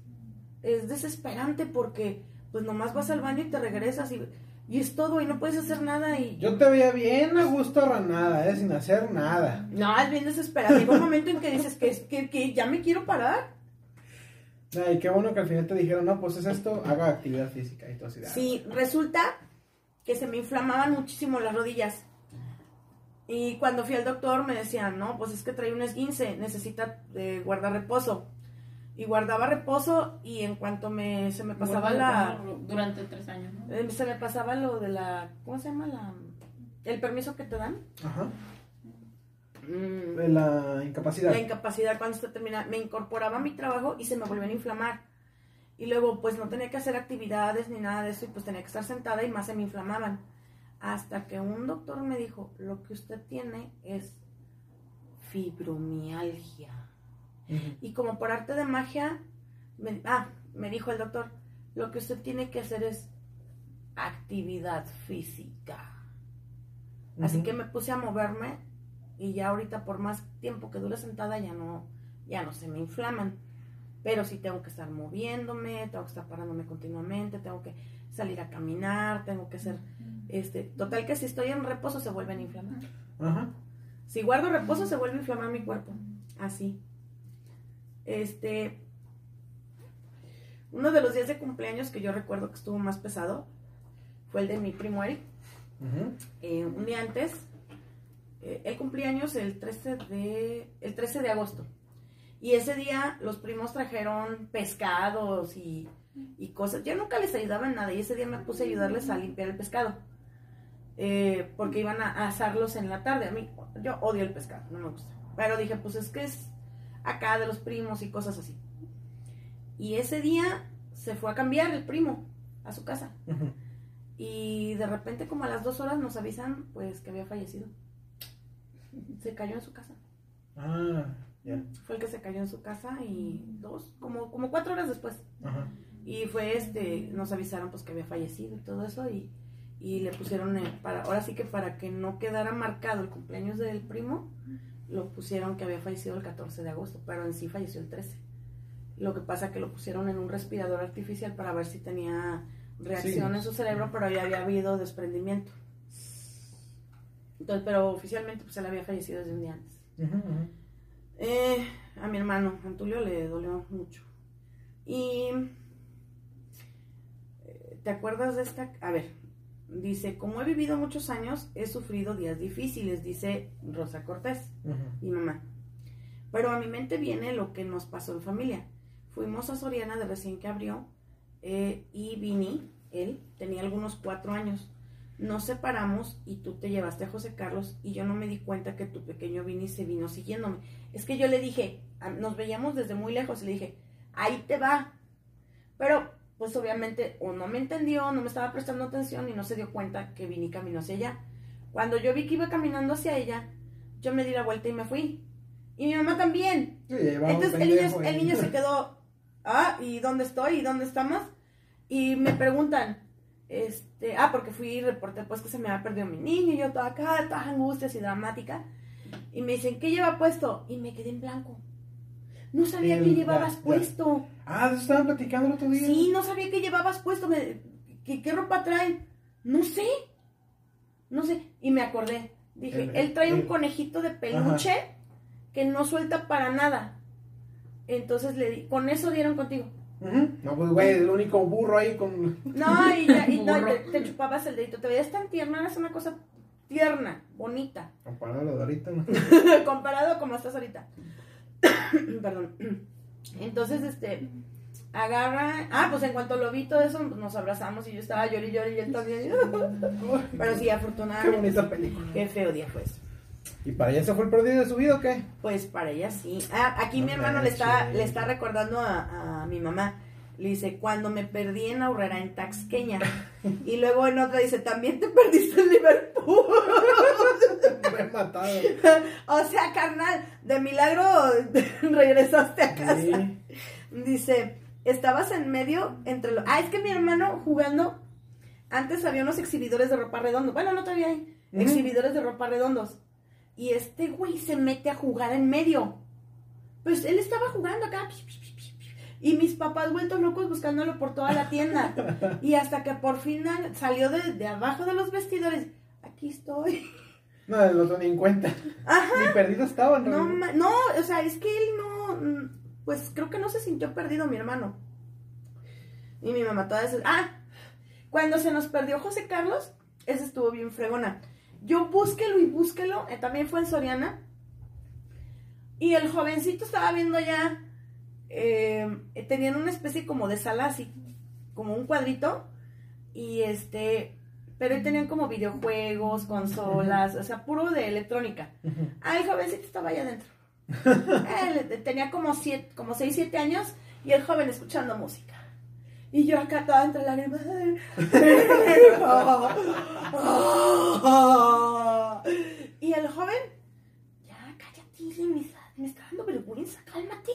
S1: es desesperante porque pues nomás vas al baño y te regresas y, y es todo y no puedes hacer nada y...
S2: Yo te veía bien a gusto ranada, ¿eh? Sin hacer nada.
S1: No, es bien desesperante. Llega un momento en que dices que, que, que ya me quiero parar.
S2: Ay, qué bueno que al final te dijeron, no, pues es esto, haga actividad física y todo así. ah,
S1: Sí, resulta que se me inflamaban muchísimo las rodillas. Y cuando fui al doctor me decían, no, pues es que trae un esguince, necesita eh, guardar reposo. Y guardaba reposo y en cuanto me, se me pasaba la...
S3: Durante tres años, ¿no?
S1: eh, Se me pasaba lo de la... ¿Cómo se llama? la El permiso que te dan.
S2: Ajá.
S1: Mm,
S2: De la incapacidad.
S1: la incapacidad cuando se termina, me incorporaba a mi trabajo y se me volvían a inflamar. Y luego pues no tenía que hacer actividades ni nada de eso y pues tenía que estar sentada y más se me inflamaban. Hasta que un doctor me dijo, lo que usted tiene es fibromialgia. Y como por arte de magia, me, ah, me dijo el doctor, lo que usted tiene que hacer es actividad física. Así que me puse a moverme y ya ahorita por más tiempo que dure sentada ya no, ya no se me inflaman. Pero sí tengo que estar moviéndome, tengo que estar parándome continuamente, tengo que salir a caminar, tengo que hacer, este, total que si estoy en reposo se vuelven a inflamar.
S2: Ajá.
S1: Si guardo reposo se vuelve a inflamar mi cuerpo. Así. Este, uno de los días de cumpleaños que yo recuerdo que estuvo más pesado fue el de mi primo Eric. Eh, un día antes, eh, el cumpleaños el 13 de el 13 de agosto. Y ese día los primos trajeron pescados y, y cosas. Yo nunca les ayudaba en nada y ese día me puse a ayudarles a limpiar el pescado. Eh, porque iban a, a asarlos en la tarde. A mí, yo odio el pescado, no me gusta. Pero dije, pues es que es acá de los primos y cosas así. Y ese día se fue a cambiar el primo a su casa. Y de repente, como a las dos horas, nos avisan pues que había fallecido. Se cayó en su casa.
S2: Ah, ya.
S1: Fue el que se cayó en su casa y dos, como, como cuatro horas después. Y fue este, nos avisaron pues que había fallecido y todo eso y, y le pusieron, el- para, ahora sí que para que no quedara marcado el cumpleaños del primo, lo pusieron que había fallecido el 14 de agosto, pero en sí falleció el 13. Lo que pasa que lo pusieron en un respirador artificial para ver si tenía reacción
S2: Sí.
S1: en su cerebro, pero ya había habido desprendimiento. Entonces, pero oficialmente pues él había fallecido desde un día antes. Eh, a mi hermano, Antulio, le dolió mucho. Y. eh, ¿Te acuerdas de esta? A ver, dice: Como he vivido muchos años, he sufrido días difíciles, dice Rosa Cortés,
S2: Ujú.
S1: mi mamá. Pero a mi mente viene lo que nos pasó en familia. Fuimos a Soriana de recién que abrió eh, y Vini, él, tenía algunos cuatro años. Nos separamos y tú te llevaste a José Carlos y yo no me di cuenta que tu pequeño Vini se vino siguiéndome. Es que yo le dije, nos veíamos desde muy lejos y le dije, ahí te va. Pero pues obviamente o no me entendió, no me estaba prestando atención y no se dio cuenta que Vini caminó hacia allá. Cuando yo vi que iba caminando hacia ella, yo me di la vuelta y me fui. Y mi mamá también.
S2: Sí,
S1: Entonces el niño, el niño se quedó, ah, ¿y dónde estoy? ¿Y dónde estamos? Y me preguntan, este, ah, porque fui y reporté pues que se me había perdido mi niño y yo toda acá, toda angustias y dramática. Y me dicen, ¿qué lleva puesto? Y me quedé en blanco. No sabía
S2: El-
S1: qué
S2: ya,
S1: llevabas puesto.
S2: Ah, estaban platicando el otro día.
S1: Sí, no sabía qué llevabas puesto. Me- ¿qué, qué ropa traen? No sé. No sé. Y me acordé. Dije,
S2: El-
S1: él trae un conejito de peluche que no suelta para nada. Entonces le di, con eso dieron contigo.
S2: No, pues, güey, el único burro ahí con.
S1: No, y, ya, y no, te, te chupabas el dedito. Te veías tan tierna, eras una cosa tierna, bonita.
S2: Comparado a lo de ahorita, ¿no?
S1: comparado a como estás ahorita. Perdón. Entonces, este, agarra. Ah, pues en cuanto lo vi todo eso, nos abrazamos y yo estaba llori y llori y él también. Pero sí,
S2: Qué
S1: afortunadamente.
S2: bonita película.
S1: Qué feo día fue eso.
S2: ¿Y para ella se fue el perdido de su vida o qué?
S1: Pues para ella sí. Ah, aquí
S2: No
S1: mi hermano le está, le está recordando a, a mi mamá. Le dice, cuando me perdí en Aurrera, en Taxqueña. Y luego en otra dice, también te perdiste en Liverpool.
S2: Me he matado.
S1: o sea, carnal, de milagro regresaste a casa.
S2: Sí.
S1: Dice, estabas en medio entre los... Ah, es que mi hermano jugando, antes había unos exhibidores de ropa redondo. Bueno, no todavía hay. Exhibidores de ropa redondos. Y este güey se mete a jugar en medio. Pues él estaba jugando acá. Y mis papás vueltos locos buscándolo por toda la tienda. Y hasta que por fin salió de, de abajo de los vestidores. Aquí estoy.
S2: No, el otro ni en cuenta.
S1: Ajá.
S2: Ni perdido estaba,
S1: No, ma- no, o sea, es que él no, mm, pues creo que no se sintió perdido mi hermano. Y mi mamá toda esa, ah, cuando se nos perdió José Carlos, ese estuvo bien fregona. Yo búsquelo y búsquelo, eh, también fue en Soriana. Y el jovencito estaba viendo ya, eh, tenían una especie como de sala así, como un cuadrito. Y este, pero ahí tenían como videojuegos, consolas, o sea, puro de electrónica. Ah, el jovencito estaba allá adentro. Él tenía como siete, como 6, 7 años y el joven escuchando música. Y yo acá toda entre lágrimas. y el joven, ya cállate, está, me está dando vergüenza, cálmate.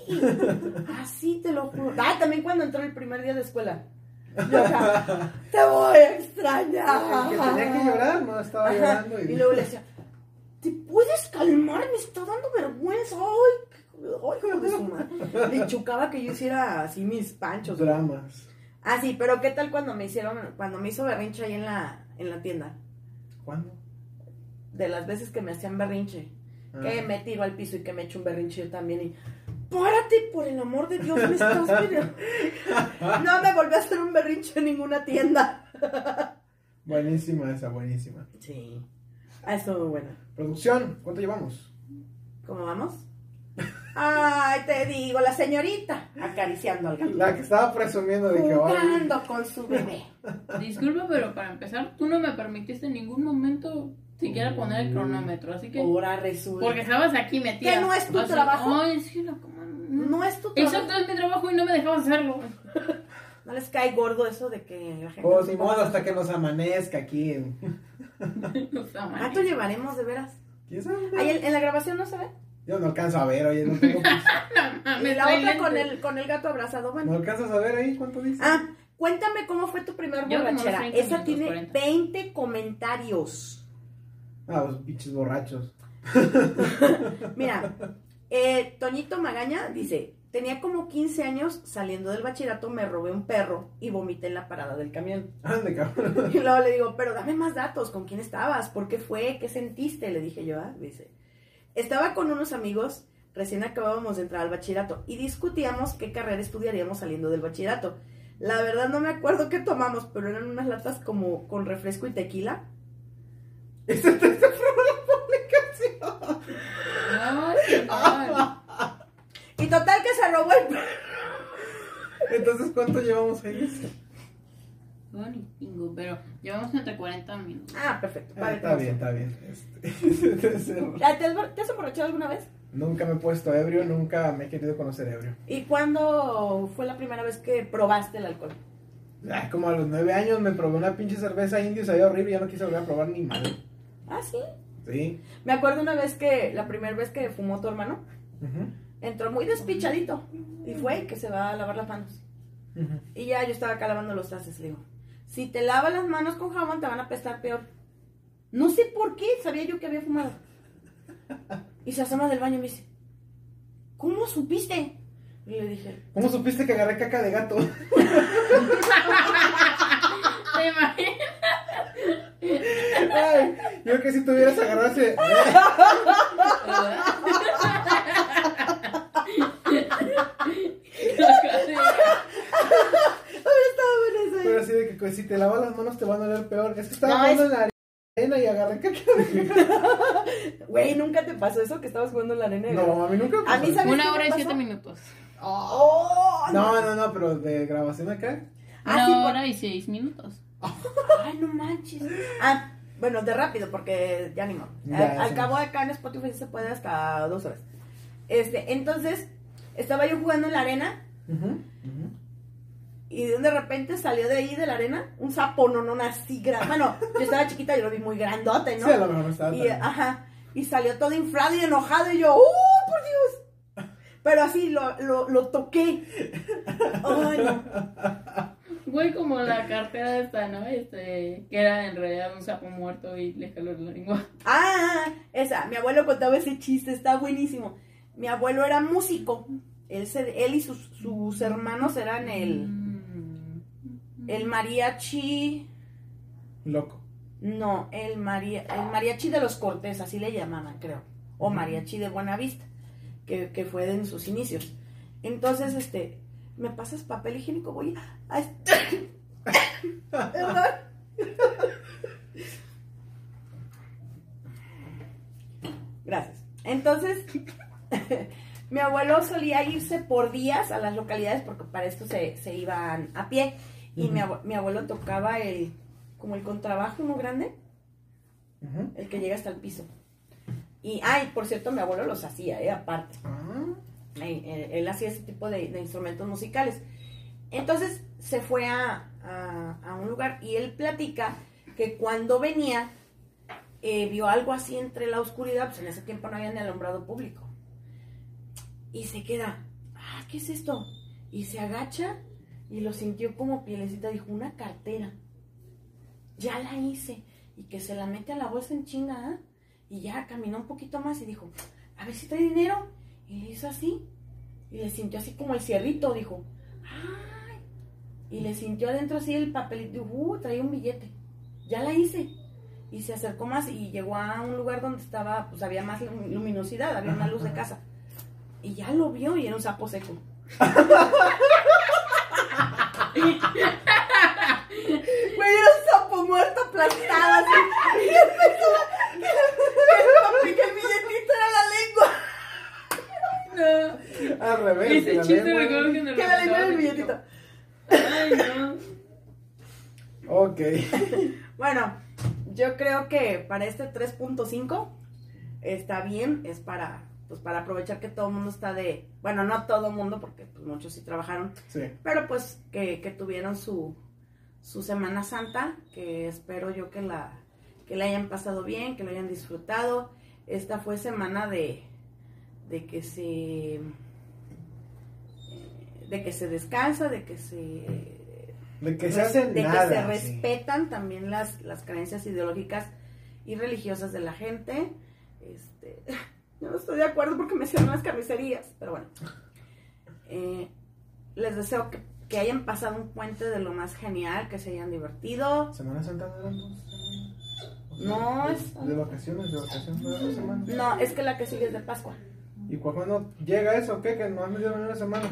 S1: Así te lo juro. Ah, también cuando entró el primer día de escuela. Yo te voy a extrañar.
S2: El que tenía que llorar, no estaba llorando.
S1: Y luego le decía, ¿te puedes calmar? Me está dando vergüenza. Ay, ay, hijo de su madre. Le chocaba que yo hiciera así mis panchos.
S2: Dramas.
S1: Ah, sí, pero ¿qué tal cuando me hicieron, cuando me hizo berrinche ahí en la, en la tienda?
S2: ¿Cuándo?
S1: De las veces que me hacían berrinche. Que me tiro al piso y que me echo un berrinche yo también y... Párate, por el amor de Dios, me estás pidiendo". No me volvió a hacer un berrinche en ninguna tienda.
S2: Buenísima esa, buenísima.
S1: Sí. Ah, estuvo buena.
S2: Producción, ¿cuánto llevamos?
S1: ¿Cómo vamos? Ay, te digo, la señorita acariciando al gato.
S2: La que estaba presumiendo de que va.
S1: Jugando con su bebé.
S3: Disculpa, pero para empezar, tú no me permitiste en ningún momento siquiera poner el cronómetro, así que...
S1: Ahora resulta.
S3: Porque estabas aquí metida.
S1: ¿Que no es tu
S3: Así,
S1: trabajo?
S3: Ay, sí, la coma-
S1: No es tu trabajo.
S3: Exacto, es mi trabajo y no me dejabas hacerlo.
S1: No les cae gordo eso de que la gente...
S2: Pues
S1: no
S2: ni modo hasta que nos amanezca aquí.
S3: Los amanece.
S1: ¿Cuánto llevaremos de veras?
S2: ¿Quién sabe?
S1: Ahí en, en la grabación no se ve.
S2: Yo no alcanzo a ver, oye, no tengo...
S3: Ah,
S1: Y
S3: me
S1: la
S3: trae
S1: otra con el, con el gato abrazado.
S2: ¿No
S1: Bueno.
S2: alcanzas a ver ahí cuánto dice?
S1: Ah, cuéntame cómo fue tu primer borrachera.
S3: 30
S1: Esa tiene
S3: 40.
S1: 20 comentarios.
S2: Ah, los pinches borrachos.
S1: Mira, eh, Toñito Magaña dice, tenía como 15 años, saliendo del bachillerato me robé un perro y vomité en la parada del camión.
S2: Ande, cabrón.
S1: Y luego le digo, pero dame más datos, ¿con quién estabas? ¿Por qué fue? ¿Qué sentiste? Le dije yo, ah, dice, estaba con unos amigos, recién acabábamos de entrar al bachillerato y discutíamos qué carrera estudiaríamos saliendo del bachillerato. La verdad no me acuerdo qué tomamos, pero eran unas latas como con refresco y tequila.
S2: Esa esa fue la publicación.
S3: Ay.
S1: Y total que se robó el perro.
S2: Entonces, ¿cuánto llevamos ahí?
S3: No, ni pingo, pero llevamos entre 40 minutos.
S1: Ah, perfecto.
S2: Ah,
S1: vale,
S2: está bien, está bien. Este,
S1: ¿Ya ¿Te has, te has emborrachado alguna vez?
S2: nunca me he puesto ebrio, nunca me he querido conocer ebrio.
S1: ¿Y cuándo fue la primera vez que probaste el alcohol?
S2: Ay, como a los nueve años me probé una pinche cerveza indio, sabía horrible, ya no quise volver a probar ni mal.
S1: Ah, sí.
S2: Sí.
S1: Me acuerdo una vez que, la primera vez que fumó tu hermano, entró muy despichadito y fue que se va a lavar las manos. Y ya yo estaba acá lavando los trastes, le digo, si te lavas las manos con jabón te van a apestar peor. No sé por qué, sabía yo que había fumado. Y se asoma del baño y me dice, ¿cómo supiste? Y le dije,
S2: ¿Cómo supiste que agarré caca de gato?
S3: ¿Te imaginas?
S2: Ay, yo que si tuvieras agarrado ese...
S1: estaba buena esa".
S2: Pero así de que pues, si te lavas las manos te van a doler peor. Es que estaba
S1: No,
S2: jugando
S1: es-
S2: en la arena y agarré caca.
S1: Güey, ¿nunca te pasó eso que estabas jugando en la arena?
S2: No, a mí nunca me
S1: A mí,
S2: pasó.
S1: ¿sabes
S3: Una hora y
S1: pasó?
S3: siete minutos.
S1: Oh,
S2: No, no, no, pero de grabación acá.
S1: Ah, sí,
S3: Una
S1: por-
S3: hora y seis minutos.
S1: Ay, no manches. Ah, bueno, de rápido, porque ya ni modo.
S2: Ya,
S1: al, al cabo acá en Spotify se puede hasta dos horas. Este, entonces, estaba yo jugando en la arena y de repente salió de ahí de la arena un sapo, no, no, así grande. Bueno, yo estaba chiquita y lo vi muy grandote, ¿no?
S2: Sí, lo mejor estaba
S1: Y, ajá, y salió todo inflado y enojado y yo, ¡uh, por Dios! Pero así lo, lo, lo toqué. Ay, no.
S3: Güey, como la cartera esta, ¿no? Este, que era en realidad un sapo muerto y le jaló la lengua.
S1: Ah, esa, mi abuelo contaba ese chiste, está buenísimo. Mi abuelo era músico. Él, se- él y sus, sus hermanos eran el,
S3: Mm.
S1: el mariachi.
S2: Loco.
S1: No, el, maria, el mariachi de los Cortés, así le llamaban, creo. O mariachi de Buenavista, que, que fue en sus inicios. Entonces, este, ¿me pasas papel higiénico? Voy a... Perdón. Gracias. Entonces, mi abuelo solía irse por días a las localidades porque para esto se, se iban a pie. Y mi, abue- mi abuelo tocaba el, como el contrabajo, uno grande, el que llega hasta el piso. Y, ay, por cierto, mi abuelo los hacía, ¿eh? Aparte.
S2: Ah,
S1: él hacía ese tipo de, instrumentos musicales. Entonces se fue a, a- a un lugar y él platica que cuando venía eh, vio algo así entre la oscuridad, pues en ese tiempo no había ni alumbrado público. Y se queda, ah, ¿qué es esto? Y se agacha y lo sintió como pielecita, dijo, una cartera. Ya la hice. Y que se la mete a la bolsa en chinga, ¿ah? Y ya caminó un poquito más y dijo, a ver si trae dinero. Y le hizo así. Y le sintió así como el cierrito, dijo. ¡Ay! Y le sintió adentro así el papelito. Uh, traía un billete. Ya la hice. Y se acercó más y llegó a un lugar donde estaba, pues había más lum- luminosidad, había una luz de casa. Y ya lo vio y era un sapo seco. Güey, era un sapo muerto aplastado así. Y yo pensaba que, que- que el billetito era la lengua.
S3: No.
S2: Al revés.
S3: Ese chiste recuerdo que
S1: era el billetito.
S3: Ay, no.
S2: Ok.
S1: Bueno, yo creo que para este 3.5 está bien, es para pues para aprovechar que todo el mundo está de, bueno, no todo el mundo, porque pues, muchos sí trabajaron,
S2: Sí.
S1: pero pues que, que tuvieron su, su Semana Santa, que espero yo que la, que la hayan pasado bien, que la hayan disfrutado. Esta fue semana de, de que se de que se descansa, de que se
S2: De que se hacen
S1: de
S2: nada.
S1: que se
S2: sí.
S1: respetan también las, las creencias ideológicas y religiosas de la gente. Este, yo no estoy de acuerdo porque me cierran las carnicerías, pero bueno. Eh, les deseo que, que hayan pasado un puente de lo más genial, que se hayan divertido.
S2: Semana Santa eran dos semanas.
S1: No,
S2: de,
S1: es-
S2: De vacaciones, de vacaciones no eran dos semanas.
S1: No, es que la que sigue es de Pascua.
S2: ¿Y cu- cuándo llega eso? ¿Qué? Que no me dieron una semana.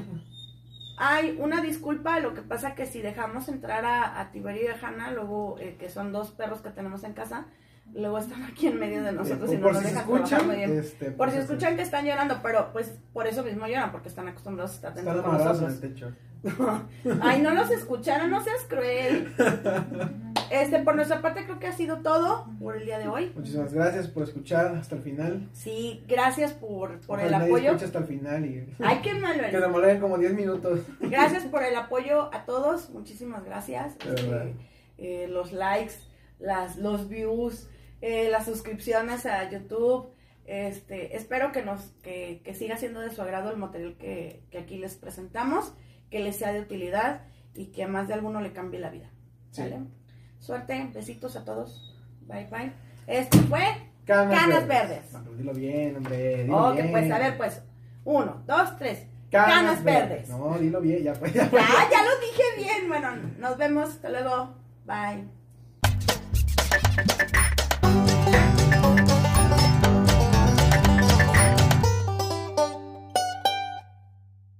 S1: Hay una disculpa, lo que pasa que si dejamos entrar a, a Tiberio y a Hanna, luego, eh, que son dos perros que tenemos en casa, luego están aquí en medio de nosotros
S2: Eh,
S1: y no
S2: por
S1: nos
S2: si
S1: dejan
S2: escuchan,
S1: muy bien.
S2: este,
S1: Por si
S2: pues,
S1: escuchan que están llorando, pero pues por eso mismo lloran, porque están acostumbrados a estar dentro
S2: Están
S1: de
S2: amarrados en el
S1: nosotros.
S2: techo.
S1: Ay, no los escucharon, no seas cruel. Este, por nuestra parte creo que ha sido todo por el día de hoy.
S2: Muchísimas gracias por escuchar hasta el final.
S1: Sí, gracias por, por el
S2: Ojalá nadie
S1: apoyo.
S2: hasta el final y
S1: Ay, qué malo
S2: que demoren como 10 minutos.
S1: Gracias por el apoyo a todos, muchísimas gracias. Este, eh, los likes, las, los views, eh, las suscripciones a YouTube. Este, espero que nos, que, que siga siendo de su agrado el material que, que aquí les presentamos, que les sea de utilidad y que a más de alguno le cambie la vida.
S2: Sí.
S1: Suerte, besitos a todos. Bye bye. Esto fue
S2: Canas,
S1: Canas verdes.
S2: Dilo bien, hombre. Dilo
S1: Ok,
S2: bien.
S1: pues a ver, pues. Uno, dos, tres.
S2: Canas,
S1: Canas verdes.
S2: No, dilo bien, ya pues. Ya,
S1: Ya, ya lo dije bien. Bueno, nos vemos. Hasta luego. Bye.